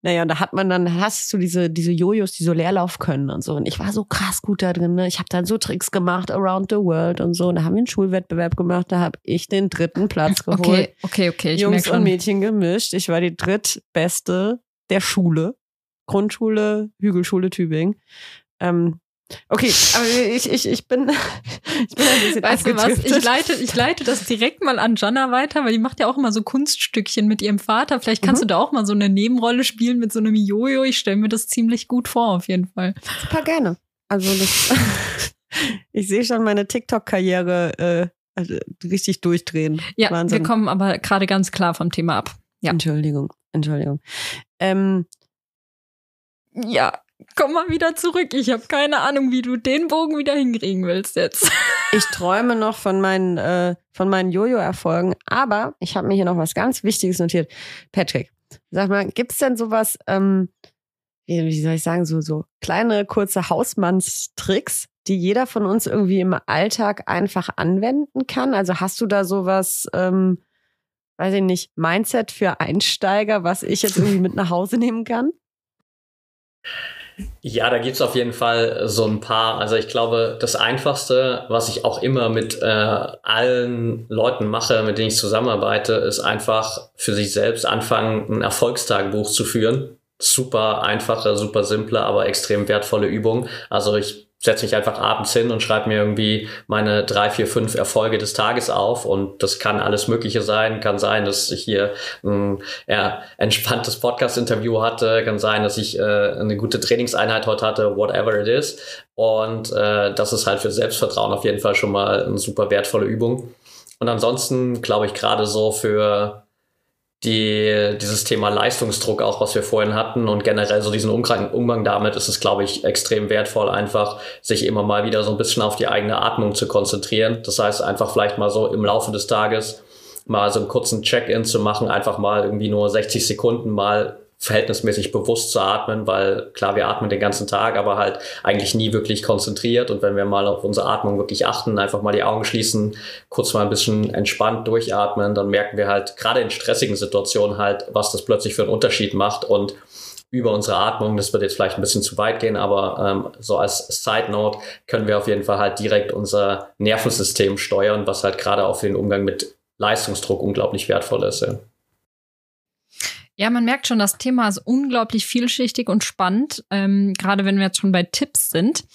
Naja, und da hat man dann, hast du diese, diese Jojos, die so Leerlauf können und so. Und ich war so krass gut da drin. Ne? Ich habe dann so Tricks gemacht, around the world und so. Und da haben wir einen Schulwettbewerb gemacht, da habe ich den dritten Platz geholt. Okay, okay, okay. Ich Jungs und. Mädchen gemischt. Ich war die drittbeste der Schule. Grundschule, Hügelschule Tübingen. Ähm, okay, aber ich, ich, ich bin, ich bin ein bisschen Weißt du was? Ich leite, ich leite das direkt mal an Jana weiter, weil die macht ja auch immer so Kunststückchen mit ihrem Vater. Vielleicht kannst Mhm. du da auch mal so eine Nebenrolle spielen mit so einem Jojo. Ich stelle mir das ziemlich gut vor, auf jeden Fall. Super gerne. Also das, ich sehe schon meine TikTok-Karriere äh, also richtig durchdrehen. Ja, Wahnsinn. wir kommen aber gerade ganz klar vom Thema ab. Ja. Entschuldigung, Entschuldigung. Ähm, Ja, komm mal wieder zurück. Ich habe keine Ahnung, wie du den Bogen wieder hinkriegen willst jetzt. Ich träume noch von meinen, äh, von meinen Jojo-Erfolgen, aber ich habe mir hier noch was ganz Wichtiges notiert. Patrick, sag mal, gibt's denn sowas, ähm, wie, soll ich sagen, so, so kleine, kurze Hausmannstricks, die jeder von uns irgendwie im Alltag einfach anwenden kann? Also hast du da sowas, ähm, weiß ich nicht, Mindset für Einsteiger, was ich jetzt irgendwie mit nach Hause nehmen kann? Ja, da gibt's auf jeden Fall so ein paar. Also ich glaube, das Einfachste, was ich auch immer mit äh, allen Leuten mache, mit denen ich zusammenarbeite, ist einfach für sich selbst anfangen, ein Erfolgstagebuch zu führen. Super einfache, super simple, aber extrem wertvolle Übung. Also ich setze mich einfach abends hin und schreibe mir irgendwie meine drei, vier, fünf Erfolge des Tages auf. Und das kann alles Mögliche sein. Kann sein, dass ich hier ein ja, entspanntes Podcast-Interview hatte. Kann sein, dass ich äh, eine gute Trainingseinheit heute hatte, whatever it is. Und äh, das ist halt für Selbstvertrauen auf jeden Fall schon mal eine super wertvolle Übung. Und ansonsten glaube ich gerade so für die, dieses Thema Leistungsdruck auch, was wir vorhin hatten und generell so diesen Umgang, Umgang damit ist es, glaube ich, extrem wertvoll, einfach sich immer mal wieder so ein bisschen auf die eigene Atmung zu konzentrieren. Das heißt, einfach vielleicht mal so im Laufe des Tages mal so einen kurzen Check-in zu machen, einfach mal irgendwie nur 60 Sekunden mal verhältnismäßig bewusst zu atmen, weil klar, wir atmen den ganzen Tag, aber halt eigentlich nie wirklich konzentriert. Und wenn wir mal auf unsere Atmung wirklich achten, einfach mal die Augen schließen, kurz mal ein bisschen entspannt durchatmen, dann merken wir halt gerade in stressigen Situationen halt, was das plötzlich für einen Unterschied macht und über unsere Atmung, das wird jetzt vielleicht ein bisschen zu weit gehen, aber ähm, so als Side Note können wir auf jeden Fall halt direkt unser Nervensystem steuern, was halt gerade auch für den Umgang mit Leistungsdruck unglaublich wertvoll ist. Ja. Ja, man merkt schon, das Thema ist unglaublich vielschichtig und spannend, ähm, gerade wenn wir jetzt schon bei Tipps sind.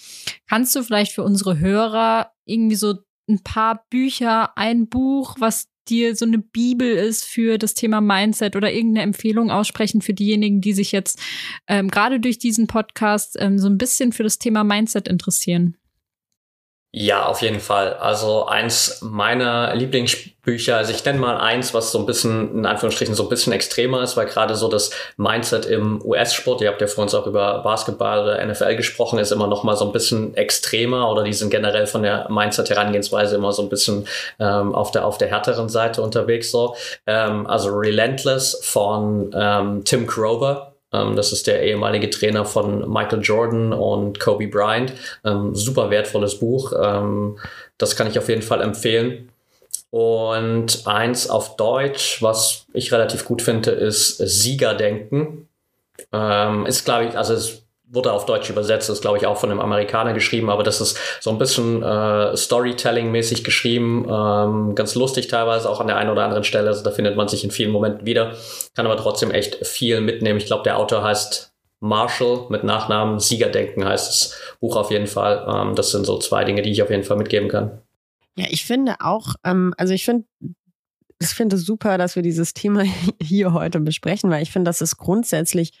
Kannst du vielleicht für unsere Hörer irgendwie so ein paar Bücher, ein Buch, was dir so eine Bibel ist für das Thema Mindset oder irgendeine Empfehlung aussprechen für diejenigen, die sich jetzt ähm, gerade durch diesen Podcast ähm, so ein bisschen für das Thema Mindset interessieren? Ja, auf jeden Fall. Also eins meiner Lieblingsbücher, also ich nenne mal eins, was so ein bisschen, in Anführungsstrichen, so ein bisschen extremer ist, weil gerade so das Mindset im US-Sport, ihr habt ja vor uns auch über Basketball oder NFL gesprochen, ist immer noch mal so ein bisschen extremer oder die sind generell von der Mindset-Herangehensweise immer so ein bisschen ähm, auf, der, auf der härteren Seite unterwegs. so. Ähm, also Relentless von ähm, Tim Grover das ist der ehemalige Trainer von Michael Jordan und Kobe Bryant. Ähm, super wertvolles Buch. Ähm, das kann ich auf jeden Fall empfehlen. Und eins auf Deutsch, was ich relativ gut finde, ist Siegerdenken. Ähm, ist, glaube ich, also ist wurde auf Deutsch übersetzt, ist glaube ich auch von einem Amerikaner geschrieben, aber das ist so ein bisschen äh, Storytelling-mäßig geschrieben, ähm, ganz lustig teilweise auch an der einen oder anderen Stelle, also da findet man sich in vielen Momenten wieder, kann aber trotzdem echt viel mitnehmen. Ich glaube, der Autor heißt Marshall mit Nachnamen, Siegerdenken heißt das Buch auf jeden Fall. Ähm, das sind so zwei Dinge, die ich auf jeden Fall mitgeben kann. Ja, ich finde auch, ähm, also ich finde ich finde es super, dass wir dieses Thema hier heute besprechen, weil ich finde, das ist grundsätzlich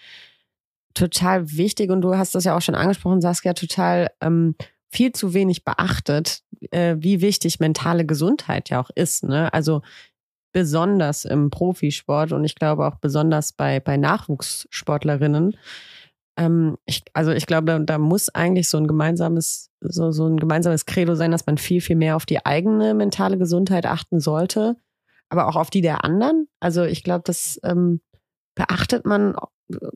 total wichtig und du hast das ja auch schon angesprochen, Saskia, total ähm, viel zu wenig beachtet, äh, wie wichtig mentale Gesundheit ja auch ist. Ne? Also besonders im Profisport und ich glaube auch besonders bei, bei Nachwuchssportlerinnen. Ähm, ich, also ich glaube, da, muss eigentlich so ein gemeinsames, so, so ein gemeinsames Credo sein, dass man viel, viel mehr auf die eigene mentale Gesundheit achten sollte, aber auch auf die der anderen. Also ich glaube, das ähm, beachtet man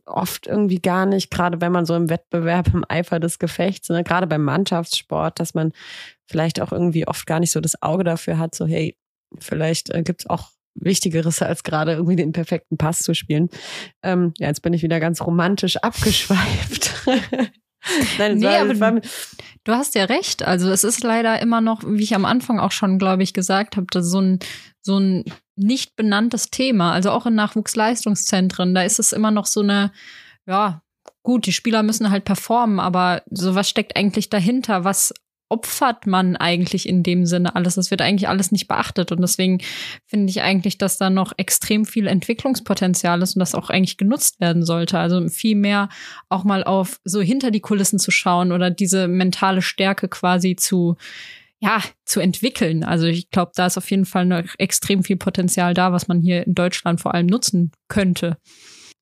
oft irgendwie gar nicht, gerade wenn man so im Wettbewerb, im Eifer des Gefechts, ne, gerade beim Mannschaftssport, dass man vielleicht auch irgendwie oft gar nicht so das Auge dafür hat, so hey, vielleicht äh, gibt's auch Wichtigeres, als gerade irgendwie den perfekten Pass zu spielen. Ähm, ja, jetzt bin ich wieder ganz romantisch abgeschweift. Nein, nee, war, aber war, du hast ja recht. Also es ist leider immer noch, wie ich am Anfang auch schon, glaube ich, gesagt habe, so ein, so ein nicht benanntes Thema. Also auch in Nachwuchsleistungszentren, da ist es immer noch so eine, ja, gut, die Spieler müssen halt performen, aber so was steckt eigentlich dahinter? Was opfert man eigentlich in dem Sinne alles? Das wird eigentlich alles nicht beachtet. Und deswegen finde ich eigentlich, dass da noch extrem viel Entwicklungspotenzial ist und das auch eigentlich genutzt werden sollte. Also viel mehr auch mal auf so hinter die Kulissen zu schauen oder diese mentale Stärke quasi zu ja, zu entwickeln. Also ich glaube, da ist auf jeden Fall noch extrem viel Potenzial da, was man hier in Deutschland vor allem nutzen könnte.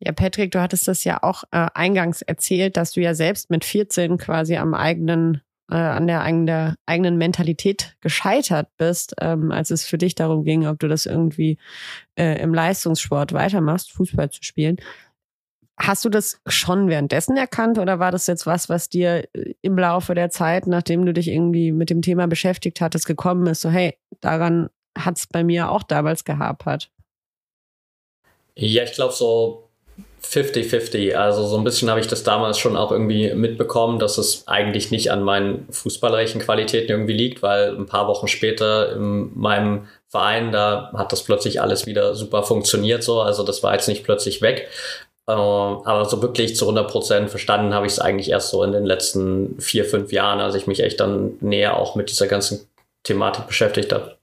Ja, Patrick, du hattest das ja auch äh, eingangs erzählt, dass du ja selbst mit 14 quasi am eigenen, äh, an der, an der eigenen Mentalität gescheitert bist, ähm, als es für dich darum ging, ob du das irgendwie äh, im Leistungssport weitermachst, Fußball zu spielen. Hast du das schon währenddessen erkannt oder war das jetzt was, was dir äh, im Laufe der Zeit, nachdem du dich irgendwie mit dem Thema beschäftigt hattest, gekommen ist? So, hey, daran hat es bei mir auch damals gehapert. Ja, ich glaube, so 50-50. Also so ein bisschen habe ich das damals schon auch irgendwie mitbekommen, dass es eigentlich nicht an meinen fußballerischen Qualitäten irgendwie liegt, weil ein paar Wochen später in meinem Verein, da hat das plötzlich alles wieder super funktioniert so. Also das war jetzt nicht plötzlich weg. Äh, aber so wirklich zu 100 Prozent verstanden habe ich es eigentlich erst so in den letzten vier, fünf Jahren, als ich mich echt dann näher auch mit dieser ganzen Thematik beschäftigt habe.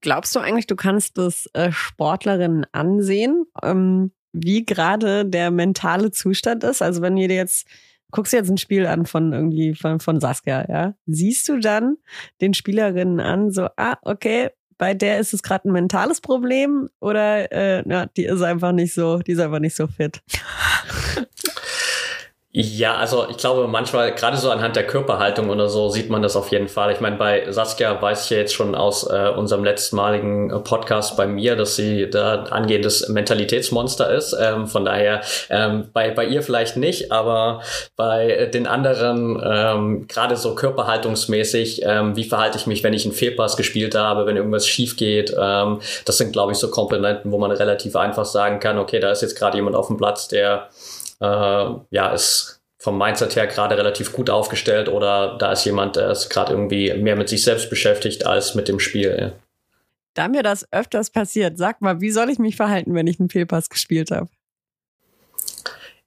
Glaubst du eigentlich, du kannst das äh, Sportlerinnen ansehen, ähm, wie gerade der mentale Zustand ist? Also wenn ihr jetzt guckst du jetzt ein Spiel an von irgendwie von, von Saskia, ja, siehst du dann den Spielerinnen an, so, ah, okay, bei der ist es gerade ein mentales Problem oder äh, na, die ist einfach nicht so, die ist einfach nicht so fit. Ja, also ich glaube manchmal, gerade so anhand der Körperhaltung oder so, sieht man das auf jeden Fall. Ich meine, bei Saskia weiß ich ja jetzt schon aus äh, unserem letztmaligen Podcast bei mir, dass sie da angehendes Mentalitätsmonster ist. Ähm, von daher, ähm, bei, bei ihr vielleicht nicht, aber bei den anderen, ähm, gerade so körperhaltungsmäßig, ähm, wie verhalte ich mich, wenn ich einen Fehlpass gespielt habe, wenn irgendwas schief geht, ähm, das sind, glaube ich, so Komponenten, wo man relativ einfach sagen kann, okay, da ist jetzt gerade jemand auf dem Platz, der äh, ja, ist vom Mindset her gerade relativ gut aufgestellt oder da ist jemand, der ist gerade irgendwie mehr mit sich selbst beschäftigt als mit dem Spiel. Da mir das öfters passiert, sag mal, wie soll ich mich verhalten, wenn ich einen Fehlpass gespielt habe?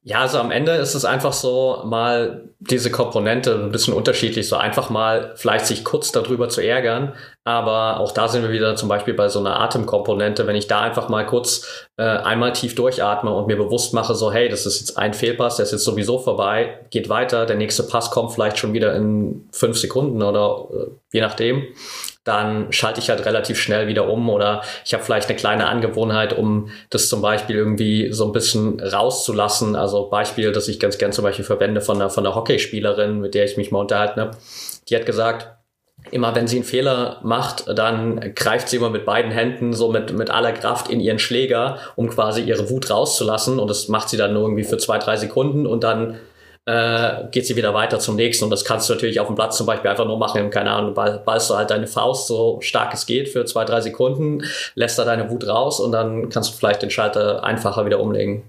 Ja, also am Ende ist es einfach so, mal diese Komponente ein bisschen unterschiedlich, so einfach mal vielleicht sich kurz darüber zu ärgern, aber auch da sind wir wieder zum Beispiel bei so einer Atemkomponente, wenn ich da einfach mal kurz äh, einmal tief durchatme und mir bewusst mache, so hey, das ist jetzt ein Fehlpass, der ist jetzt sowieso vorbei, geht weiter, der nächste Pass kommt vielleicht schon wieder in fünf Sekunden oder äh, je nachdem dann schalte ich halt relativ schnell wieder um oder ich habe vielleicht eine kleine Angewohnheit, um das zum Beispiel irgendwie so ein bisschen rauszulassen. Also Beispiel, das ich ganz gern zum Beispiel verwende von einer, von einer Hockeyspielerin, mit der ich mich mal unterhalten habe. Die hat gesagt, immer wenn sie einen Fehler macht, dann greift sie immer mit beiden Händen so mit, mit aller Kraft in ihren Schläger, um quasi ihre Wut rauszulassen. Und das macht sie dann nur irgendwie für zwei, drei Sekunden und dann äh, geht sie wieder weiter zum nächsten. Und das kannst du natürlich auf dem Platz zum Beispiel einfach nur machen. Keine Ahnung, ball, ballst du halt deine Faust so stark es geht für zwei, drei Sekunden, lässt da deine Wut raus und dann kannst du vielleicht den Schalter einfacher wieder umlegen.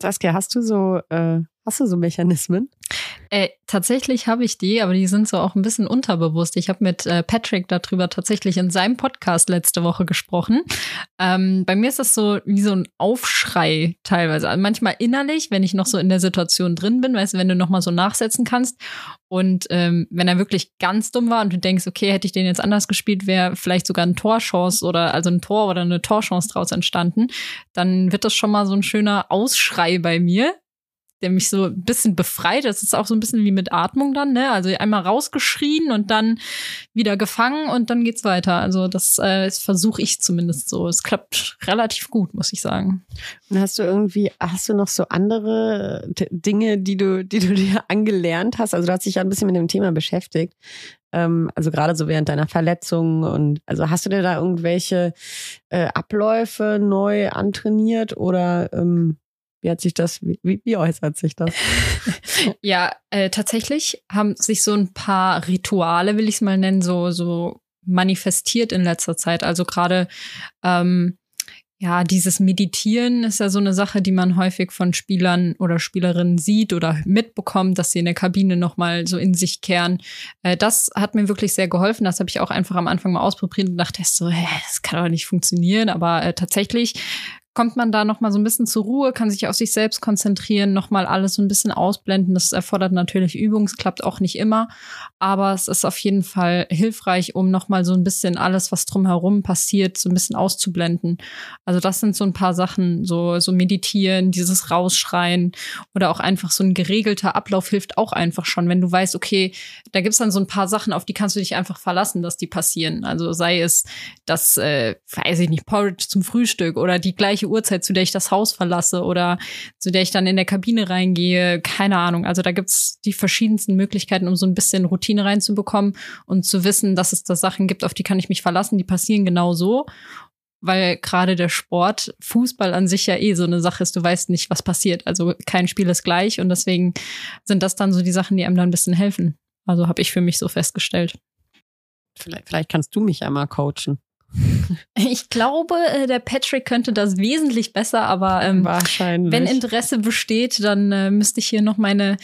Saskia, hast du so, äh, hast du so Mechanismen? Äh, tatsächlich habe ich die, aber die sind so auch ein bisschen unterbewusst. Ich habe mit äh, Patrick darüber tatsächlich in seinem Podcast letzte Woche gesprochen. Ähm, bei mir ist das so wie so ein Aufschrei teilweise. Also manchmal innerlich, wenn ich noch so in der Situation drin bin, weißt du, wenn du noch mal so nachsetzen kannst. Und ähm, wenn er wirklich ganz dumm war und du denkst, okay, hätte ich den jetzt anders gespielt, wäre vielleicht sogar ein Torchance oder also ein Tor oder eine Torchance draus entstanden, dann wird das schon mal so ein schöner Ausschrei bei mir der mich so ein bisschen befreit. Das ist auch so ein bisschen wie mit Atmung dann, ne? Also einmal rausgeschrien und dann wieder gefangen und dann geht's weiter. Also das, äh, das versuche ich zumindest so. Es klappt relativ gut, muss ich sagen. Und hast du irgendwie, hast du noch so andere Dinge, die du, die du dir angelernt hast? Also du hast dich ja ein bisschen mit dem Thema beschäftigt. Ähm, also gerade so während deiner Verletzung und also hast du dir da irgendwelche äh, Abläufe neu antrainiert oder ähm, wie hat sich das, wie, wie äußert sich das? ja, äh, tatsächlich haben sich so ein paar Rituale, will ich es mal nennen, so, so manifestiert in letzter Zeit. Also gerade ähm, ja, dieses Meditieren ist ja so eine Sache, die man häufig von Spielern oder Spielerinnen sieht oder mitbekommt, dass sie in der Kabine nochmal so in sich kehren. Äh, das hat mir wirklich sehr geholfen. Das habe ich auch einfach am Anfang mal ausprobiert und dachte so, hä, das kann doch nicht funktionieren. Aber äh, tatsächlich kommt man da noch mal so ein bisschen zur Ruhe, kann sich auf sich selbst konzentrieren, noch mal alles so ein bisschen ausblenden. Das erfordert natürlich Übung, es klappt auch nicht immer, aber es ist auf jeden Fall hilfreich, um noch mal so ein bisschen alles, was drumherum passiert, so ein bisschen auszublenden. Also das sind so ein paar Sachen, so so meditieren, dieses Rausschreien oder auch einfach so ein geregelter Ablauf hilft auch einfach schon, wenn du weißt, okay, da gibt's dann so ein paar Sachen, auf die kannst du dich einfach verlassen, dass die passieren. Also sei es das, äh, weiß ich nicht, Porridge zum Frühstück oder die gleiche welche Uhrzeit, zu der ich das Haus verlasse oder zu der ich dann in der Kabine reingehe. Keine Ahnung. Also da gibt's die verschiedensten Möglichkeiten, um so ein bisschen Routine reinzubekommen und zu wissen, dass es da Sachen gibt, auf die kann ich mich verlassen, die passieren genau so weil gerade der Sport, Fußball an sich ja eh so eine Sache ist, du weißt nicht, was passiert. Also kein Spiel ist gleich und deswegen sind das dann so die Sachen, die einem dann ein bisschen helfen. Also habe ich für mich so festgestellt. Vielleicht, vielleicht kannst du mich einmal coachen. Ich glaube, äh, der Patrick könnte das wesentlich besser, aber ähm, Wahrscheinlich. wenn Interesse besteht, dann äh, müsste ich hier noch meine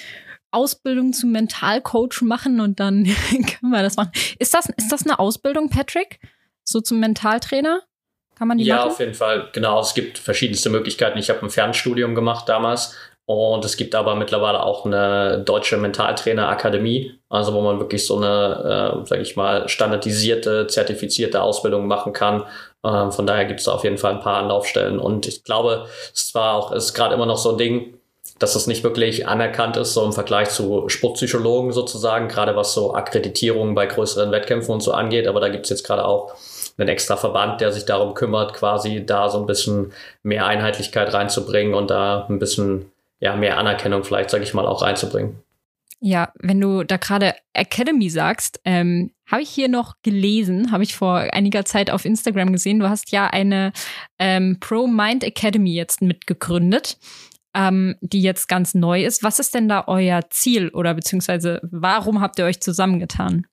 Ausbildung zum Mentalcoach machen und dann können wir das machen. Ist das, ist das eine Ausbildung, Patrick? So zum Mentaltrainer? Kann man die ja, machen? auf jeden Fall. Genau, es gibt verschiedenste Möglichkeiten. Ich habe ein Fernstudium gemacht damals und es gibt aber mittlerweile auch eine deutsche Mentaltrainerakademie, also wo man wirklich so eine, äh, sage ich mal, standardisierte, zertifizierte Ausbildung machen kann. Ähm, von daher gibt es da auf jeden Fall ein paar Anlaufstellen. Und ich glaube, es war auch, ist gerade immer noch so ein Ding, dass es nicht wirklich anerkannt ist, so im Vergleich zu Sportpsychologen sozusagen, gerade was so Akkreditierungen bei größeren Wettkämpfen und so angeht. Aber da gibt es jetzt gerade auch einen extra Verband, der sich darum kümmert, quasi da so ein bisschen mehr Einheitlichkeit reinzubringen und da ein bisschen ja, mehr Anerkennung vielleicht, sage ich mal, auch reinzubringen. Ja, wenn du da gerade Academy sagst, ähm, habe ich hier noch gelesen, habe ich vor einiger Zeit auf Instagram gesehen. Du hast ja eine ähm, Pro Mind Academy jetzt mitgegründet, ähm, die jetzt ganz neu ist. Was ist denn da euer Ziel oder beziehungsweise warum habt ihr euch zusammengetan?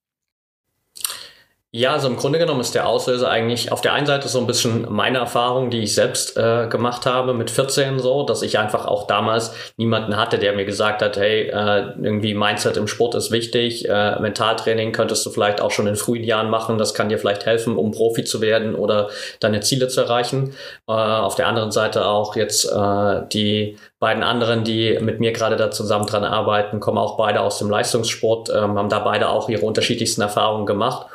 Ja, also im Grunde genommen ist der Auslöser eigentlich auf der einen Seite so ein bisschen meine Erfahrung, die ich selbst äh, gemacht habe mit 14 so, dass ich einfach auch damals niemanden hatte, der mir gesagt hat, hey, äh, irgendwie Mindset im Sport ist wichtig, äh, Mentaltraining könntest du vielleicht auch schon in frühen Jahren machen, das kann dir vielleicht helfen, um Profi zu werden oder deine Ziele zu erreichen. Äh, auf der anderen Seite auch jetzt äh, die beiden anderen, die mit mir gerade da zusammen dran arbeiten, kommen auch beide aus dem Leistungssport, ähm, haben da beide auch ihre unterschiedlichsten Erfahrungen gemacht.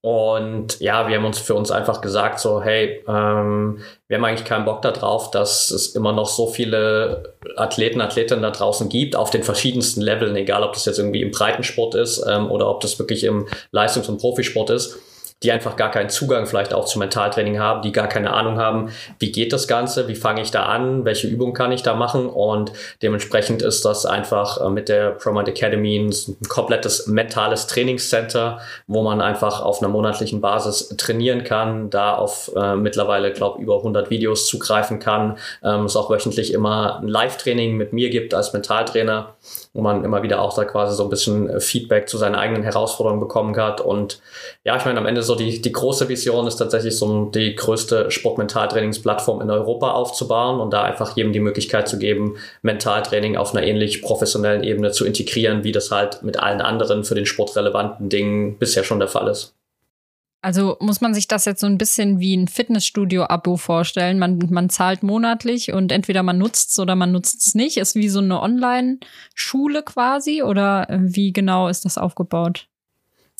Und ja, wir haben uns für uns einfach gesagt, so, hey, ähm, wir haben eigentlich keinen Bock darauf, dass es immer noch so viele Athleten, Athletinnen da draußen gibt, auf den verschiedensten Leveln, egal ob das jetzt irgendwie im Breitensport ist ähm, oder ob das wirklich im Leistungs- und Profisport ist die einfach gar keinen Zugang vielleicht auch zum Mentaltraining haben, die gar keine Ahnung haben, wie geht das Ganze, wie fange ich da an, welche Übung kann ich da machen und dementsprechend ist das einfach äh, mit der ProMind Academy ein komplettes mentales Trainingscenter, wo man einfach auf einer monatlichen Basis trainieren kann, da auf äh, mittlerweile, glaube über 100 Videos zugreifen kann, ähm, es auch wöchentlich immer ein Live-Training mit mir gibt als Mentaltrainer wo man immer wieder auch da quasi so ein bisschen Feedback zu seinen eigenen Herausforderungen bekommen hat. Und ja, ich meine, am Ende so die, die große Vision ist tatsächlich so die größte Sportmentaltrainingsplattform in Europa aufzubauen und da einfach jedem die Möglichkeit zu geben, Mentaltraining auf einer ähnlich professionellen Ebene zu integrieren, wie das halt mit allen anderen für den Sport relevanten Dingen bisher schon der Fall ist. Also muss man sich das jetzt so ein bisschen wie ein Fitnessstudio-Abo vorstellen. Man, man zahlt monatlich und entweder man nutzt es oder man nutzt es nicht. Ist wie so eine Online-Schule quasi oder wie genau ist das aufgebaut?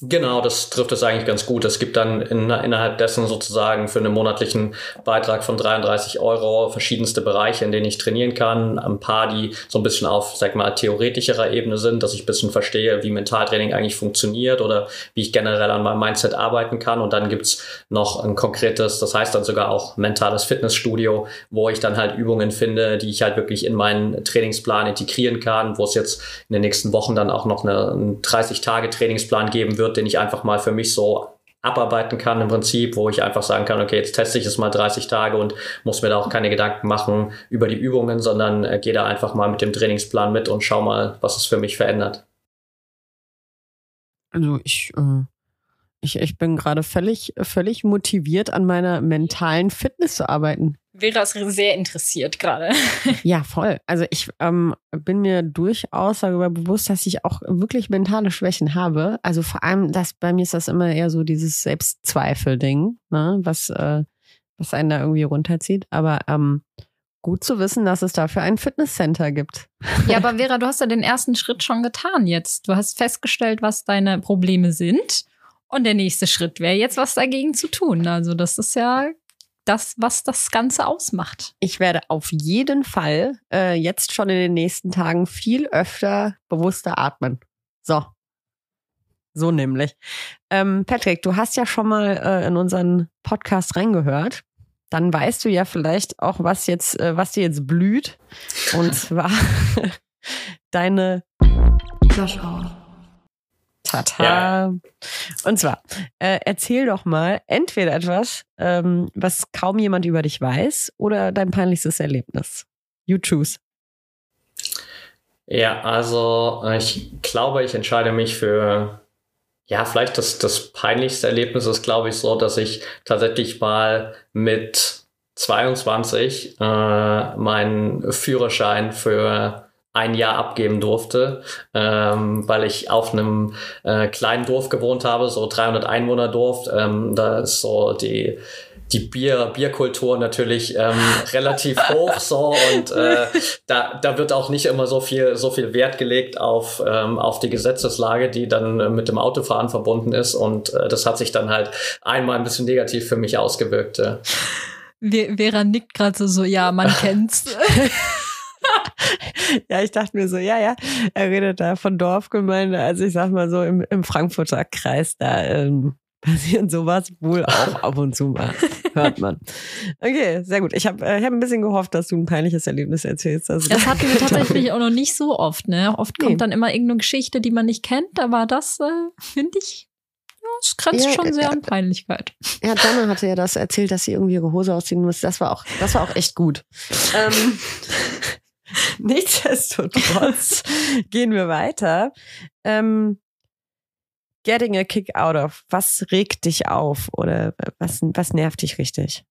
Genau, das trifft es eigentlich ganz gut. Es gibt dann in, innerhalb dessen sozusagen für einen monatlichen Beitrag von 33 Euro verschiedenste Bereiche, in denen ich trainieren kann. Ein paar, die so ein bisschen auf, sag mal, theoretischerer Ebene sind, dass ich ein bisschen verstehe, wie Mentaltraining eigentlich funktioniert oder wie ich generell an meinem Mindset arbeiten kann. Und dann gibt's noch ein konkretes, das heißt dann sogar auch mentales Fitnessstudio, wo ich dann halt Übungen finde, die ich halt wirklich in meinen Trainingsplan integrieren kann, wo es jetzt in den nächsten Wochen dann auch noch eine, einen 30-Tage-Trainingsplan geben wird wird, den ich einfach mal für mich so abarbeiten kann im Prinzip, wo ich einfach sagen kann, okay, jetzt teste ich es mal 30 Tage und muss mir da auch keine Gedanken machen über die Übungen, sondern äh, gehe da einfach mal mit dem Trainingsplan mit und schau mal, was es für mich verändert. Also ich, äh, ich, ich bin gerade völlig, völlig motiviert, an meiner mentalen Fitness zu arbeiten. Vera ist sehr interessiert gerade. ja, voll. Also ich ähm, bin mir durchaus darüber bewusst, dass ich auch wirklich mentale Schwächen habe. Also vor allem, dass bei mir ist das immer eher so dieses Selbstzweifel-Ding, ne? was, äh, was einen da irgendwie runterzieht. Aber ähm, gut zu wissen, dass es dafür ein Fitnesscenter gibt. Ja, aber Vera, du hast ja den ersten Schritt schon getan jetzt. Du hast festgestellt, was deine Probleme sind. Und der nächste Schritt wäre jetzt, was dagegen zu tun. Also das ist ja das, was das Ganze ausmacht. Ich werde auf jeden Fall äh, jetzt schon in den nächsten Tagen viel öfter bewusster atmen. So. So nämlich. Ähm, Patrick, du hast ja schon mal äh, in unseren Podcast reingehört. Dann weißt du ja vielleicht auch, was jetzt, äh, was dir jetzt blüht. Und zwar deine Flash Tata. Ja. Und zwar, äh, erzähl doch mal entweder etwas, ähm, was kaum jemand über dich weiß, oder dein peinlichstes Erlebnis. You choose. Ja, also ich glaube, ich entscheide mich für Ja, vielleicht das, das peinlichste Erlebnis ist, glaube ich, so, dass ich tatsächlich mal mit 22 äh, meinen Führerschein für ein Jahr abgeben durfte, ähm, weil ich auf einem äh, kleinen Dorf gewohnt habe, so 300 Einwohner Dorf. Ähm, da ist so die die Bier, Bierkultur natürlich ähm, relativ hoch so und äh, da, da wird auch nicht immer so viel, so viel Wert gelegt auf, ähm, auf die Gesetzeslage, die dann äh, mit dem Autofahren verbunden ist und äh, das hat sich dann halt einmal ein bisschen negativ für mich ausgewirkt. Äh. Vera nickt gerade so, so, ja, man kennt's. ja, ich dachte mir so, ja, ja, er redet da von Dorfgemeinde, also ich sag mal so im, im Frankfurter Kreis, da ähm, passieren sowas wohl auch ab und zu mal. Hört man. Okay, sehr gut. Ich habe äh, ich hab ein bisschen gehofft, dass du ein peinliches Erlebnis erzählst. Also das hatten wir tatsächlich auch noch nicht so oft. Ne? Oft kommt nee. dann immer irgendeine Geschichte, die man nicht kennt, aber das äh, finde ich, ja, es grenzt ja, schon sehr ja, an Peinlichkeit. Ja, Donna hatte ja das erzählt, dass sie irgendwie ihre Hose ausziehen muss. Das war auch, das war auch echt gut. ähm, nichtsdestotrotz gehen wir weiter. Ähm, getting a kick out of? Was regt dich auf oder was, was nervt dich richtig?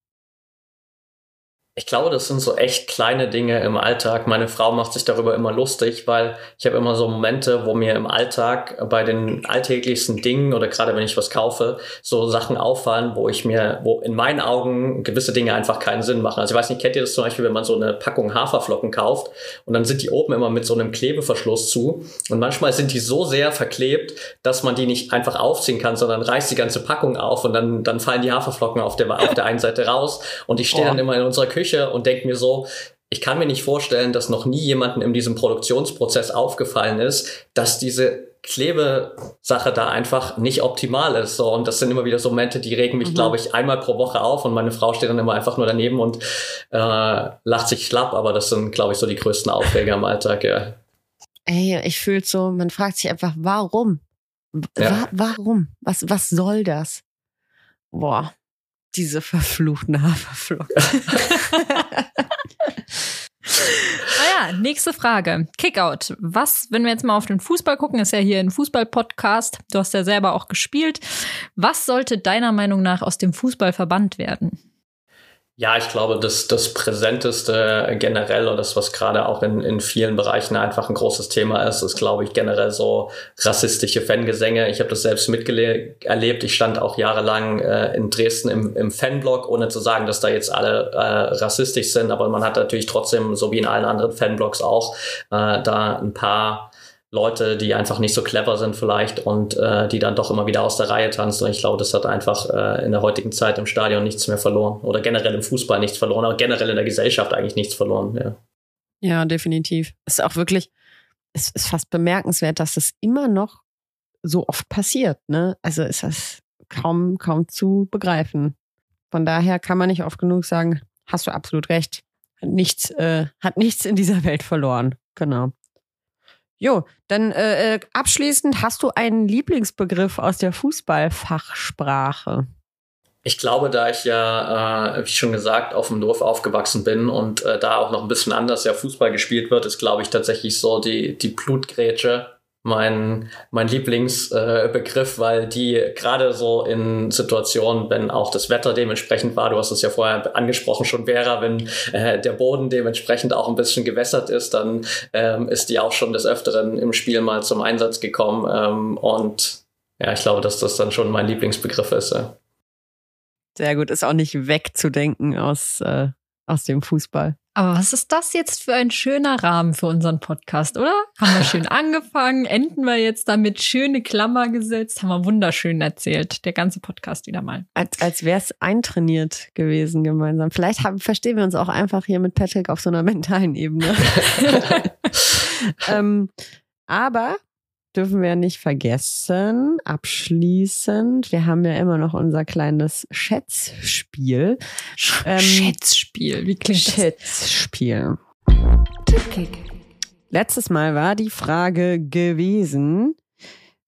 Ich glaube, das sind so echt kleine Dinge im Alltag. Meine Frau macht sich darüber immer lustig, weil ich habe immer so Momente, wo mir im Alltag bei den alltäglichsten Dingen oder gerade wenn ich was kaufe, so Sachen auffallen, wo ich mir, wo in meinen Augen gewisse Dinge einfach keinen Sinn machen. Also ich weiß nicht, kennt ihr das zum Beispiel, wenn man so eine Packung Haferflocken kauft und dann sind die oben immer mit so einem Klebeverschluss zu und manchmal sind die so sehr verklebt, dass man die nicht einfach aufziehen kann, sondern reißt die ganze Packung auf und dann, dann fallen die Haferflocken auf der, auf der einen Seite raus und ich stehe oh. dann immer in unserer Küche Küche und denke mir so, ich kann mir nicht vorstellen, dass noch nie jemandem in diesem Produktionsprozess aufgefallen ist, dass diese Klebesache da einfach nicht optimal ist. So, und das sind immer wieder so Momente, die regen mich, mhm. glaube ich, einmal pro Woche auf und meine Frau steht dann immer einfach nur daneben und äh, lacht sich schlapp, aber das sind, glaube ich, so die größten Aufreger im Alltag, ja. Ey, ich fühle so, man fragt sich einfach, warum? Ja. Wa warum? Was, was soll das? Boah, diese verfluchten Haferflocken. Ah ja, nächste Frage. Kickout. Was, wenn wir jetzt mal auf den Fußball gucken, ist ja hier ein Fußball-Podcast. Du hast ja selber auch gespielt. Was sollte deiner Meinung nach aus dem Fußball verbannt werden? Ja, ich glaube, das, das Präsenteste generell und das, was gerade auch in, in vielen Bereichen einfach ein großes Thema ist, ist, glaube ich, generell so rassistische Fangesänge. Ich habe das selbst miterlebt. Ich stand auch jahrelang äh, in Dresden im, im Fanblock, ohne zu sagen, dass da jetzt alle äh, rassistisch sind, aber man hat natürlich trotzdem, so wie in allen anderen Fanblocks auch, äh, da ein paar Leute, die einfach nicht so clever sind vielleicht und äh, die dann doch immer wieder aus der Reihe tanzen. Und ich glaube, das hat einfach äh, in der heutigen Zeit im Stadion nichts mehr verloren oder generell im Fußball nichts verloren, aber generell in der Gesellschaft eigentlich nichts verloren. Ja, ja definitiv. Es ist auch wirklich, es ist fast bemerkenswert, dass es immer noch so oft passiert. Ne? Also ist das kaum, kaum zu begreifen. Von daher kann man nicht oft genug sagen, hast du absolut recht. Nichts, äh, hat nichts in dieser Welt verloren. Genau. Jo, dann äh, äh, abschließend, hast du einen Lieblingsbegriff aus der Fußballfachsprache? Ich glaube, da ich ja, äh, wie schon gesagt, auf dem Dorf aufgewachsen bin und äh, da auch noch ein bisschen anders ja Fußball gespielt wird, ist, glaube ich, tatsächlich so die, die Blutgrätsche mein, mein Lieblingsbegriff, äh, weil die gerade so in Situationen, wenn auch das Wetter dementsprechend war, du hast es ja vorher angesprochen schon, Vera, wenn äh, der Boden dementsprechend auch ein bisschen gewässert ist, dann ähm, ist die auch schon des Öfteren im Spiel mal zum Einsatz gekommen. Ähm, und ja, ich glaube, dass das dann schon mein Lieblingsbegriff ist. Ja. Sehr gut, ist auch nicht wegzudenken aus, äh, aus dem Fußball. Aber was ist das jetzt für ein schöner Rahmen für unseren Podcast, oder? Haben wir schön angefangen, enden wir jetzt damit, schöne Klammer gesetzt, haben wir wunderschön erzählt, der ganze Podcast wieder mal. Als, als wäre es eintrainiert gewesen gemeinsam. Vielleicht haben, verstehen wir uns auch einfach hier mit Patrick auf so einer mentalen Ebene. ähm, aber dürfen wir nicht vergessen, abschließend, wir haben ja immer noch unser kleines Schätzspiel. Ähm, Schätzspiel, wie klingt Schätzspiel. Tippkick. Letztes Mal war die Frage gewesen,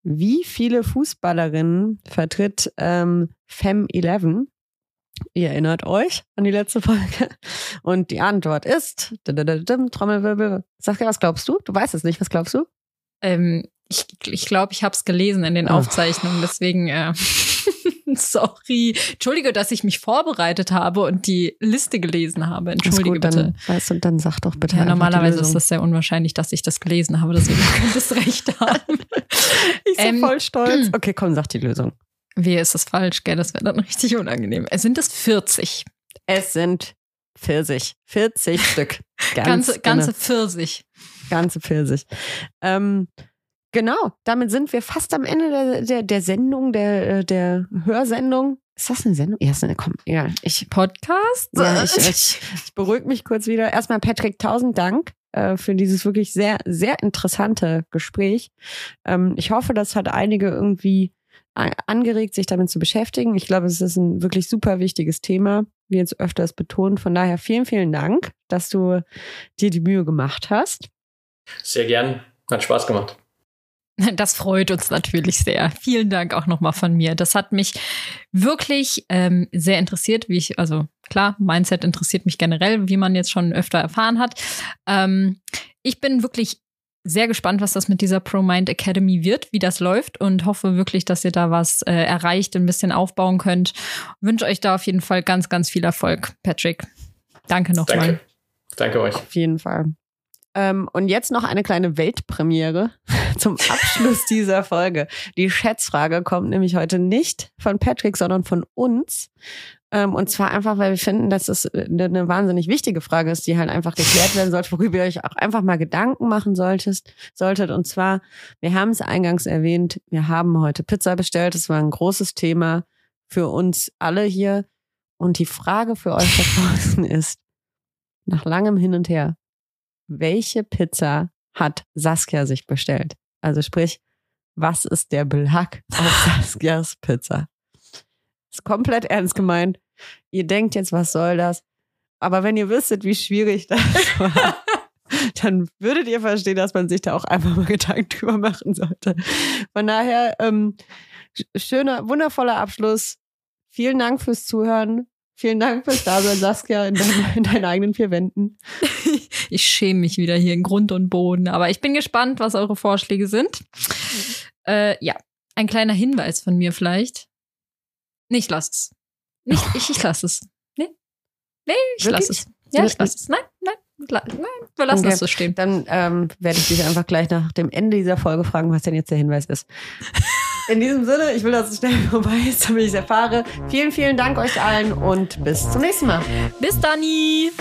wie viele Fußballerinnen vertritt ähm, Fem 11? Ihr erinnert euch an die letzte Folge. Und die Antwort ist, Trommelwirbel. Sag dir, was glaubst du? Du weißt es nicht. Was glaubst du? Ähm, Ich glaube, ich, glaub, ich habe es gelesen in den Oh. Aufzeichnungen, deswegen äh, sorry. Entschuldige, dass ich mich vorbereitet habe und die Liste gelesen habe. Entschuldige gut, bitte. Dann, weißt du, dann sag doch bitte. Ja, normalerweise ist das sehr unwahrscheinlich, dass ich das gelesen habe, deswegen könntest recht haben. Ich bin Ähm, voll stolz. Okay, komm, sag die Lösung. Wie ist das falsch, gell? Das wäre dann richtig unangenehm. Es sind es 40. Es sind Pfirsich. 40 Stück. Ganz Ganze, genau. ganze Pfirsich. ganze Pfirsich. Ähm, genau, damit sind wir fast am Ende der, der, der Sendung, der, äh, der Hörsendung. Ist das eine Sendung? Ja, ist eine, komm, egal. Ich, Podcast? ja, ich, ich, ich beruhige mich kurz wieder. Erstmal, Patrick, tausend Dank äh, für dieses wirklich sehr, sehr interessante Gespräch. Ähm, ich hoffe, das hat einige irgendwie angeregt, sich damit zu beschäftigen. Ich glaube, es ist ein wirklich super wichtiges Thema, wie jetzt öfters betont. Von daher vielen, vielen Dank, dass du dir die Mühe gemacht hast. Sehr gern. Hat Spaß gemacht. Das freut uns natürlich sehr. Vielen Dank auch nochmal von mir. Das hat mich wirklich ähm, sehr interessiert, wie ich, also klar, Mindset interessiert mich generell, wie man jetzt schon öfter erfahren hat. Ähm, ich bin wirklich sehr gespannt, was das mit dieser ProMind Academy wird, wie das läuft und hoffe wirklich, dass ihr da was äh, erreicht, ein bisschen aufbauen könnt. Wünsche euch da auf jeden Fall ganz, ganz viel Erfolg, Patrick. Danke nochmal. Danke. Danke euch. Auf jeden Fall. Ähm, und jetzt noch eine kleine Weltpremiere zum Abschluss dieser Folge. Die Schätzfrage kommt nämlich heute nicht von Patrick, sondern von uns. Ähm, und zwar einfach, weil wir finden, dass es eine, eine wahnsinnig wichtige Frage ist, die halt einfach geklärt werden sollte, worüber ihr euch auch einfach mal Gedanken machen solltest, solltet. Und zwar, wir haben es eingangs erwähnt, wir haben heute Pizza bestellt. Das war ein großes Thema für uns alle hier. Und die Frage für euch da draußen ist, nach langem Hin und Her, welche Pizza hat Saskia sich bestellt? Also sprich, was ist der Belag auf Saskias Pizza? Ist komplett ernst gemeint. Ihr denkt jetzt, was soll das? Aber wenn ihr wüsstet, wie schwierig das war, dann würdet ihr verstehen, dass man sich da auch einfach mal Gedanken drüber machen sollte. Von daher, ähm, sch- schöner, wundervoller Abschluss. Vielen Dank fürs Zuhören. Vielen Dank fürs Dasein, Saskia, in, dein, in deinen eigenen vier Wänden. Ich schäme mich wieder hier in Grund und Boden. Aber ich bin gespannt, was eure Vorschläge sind. Äh, ja, ein kleiner Hinweis von mir vielleicht. Nee, ich lass es. Nicht, ich, ich lass es. Nee, nee ich lass es. Ja, ich lass es. Nein, nein, nein wir lassen Okay. das so stehen. Dann ähm, werde ich dich einfach gleich nach dem Ende dieser Folge fragen, was denn jetzt der Hinweis ist. In diesem Sinne, ich will, dass es schnell vorbei ist, damit ich es erfahre. Vielen, vielen Dank euch allen und bis zum nächsten Mal. Bis dann. nie.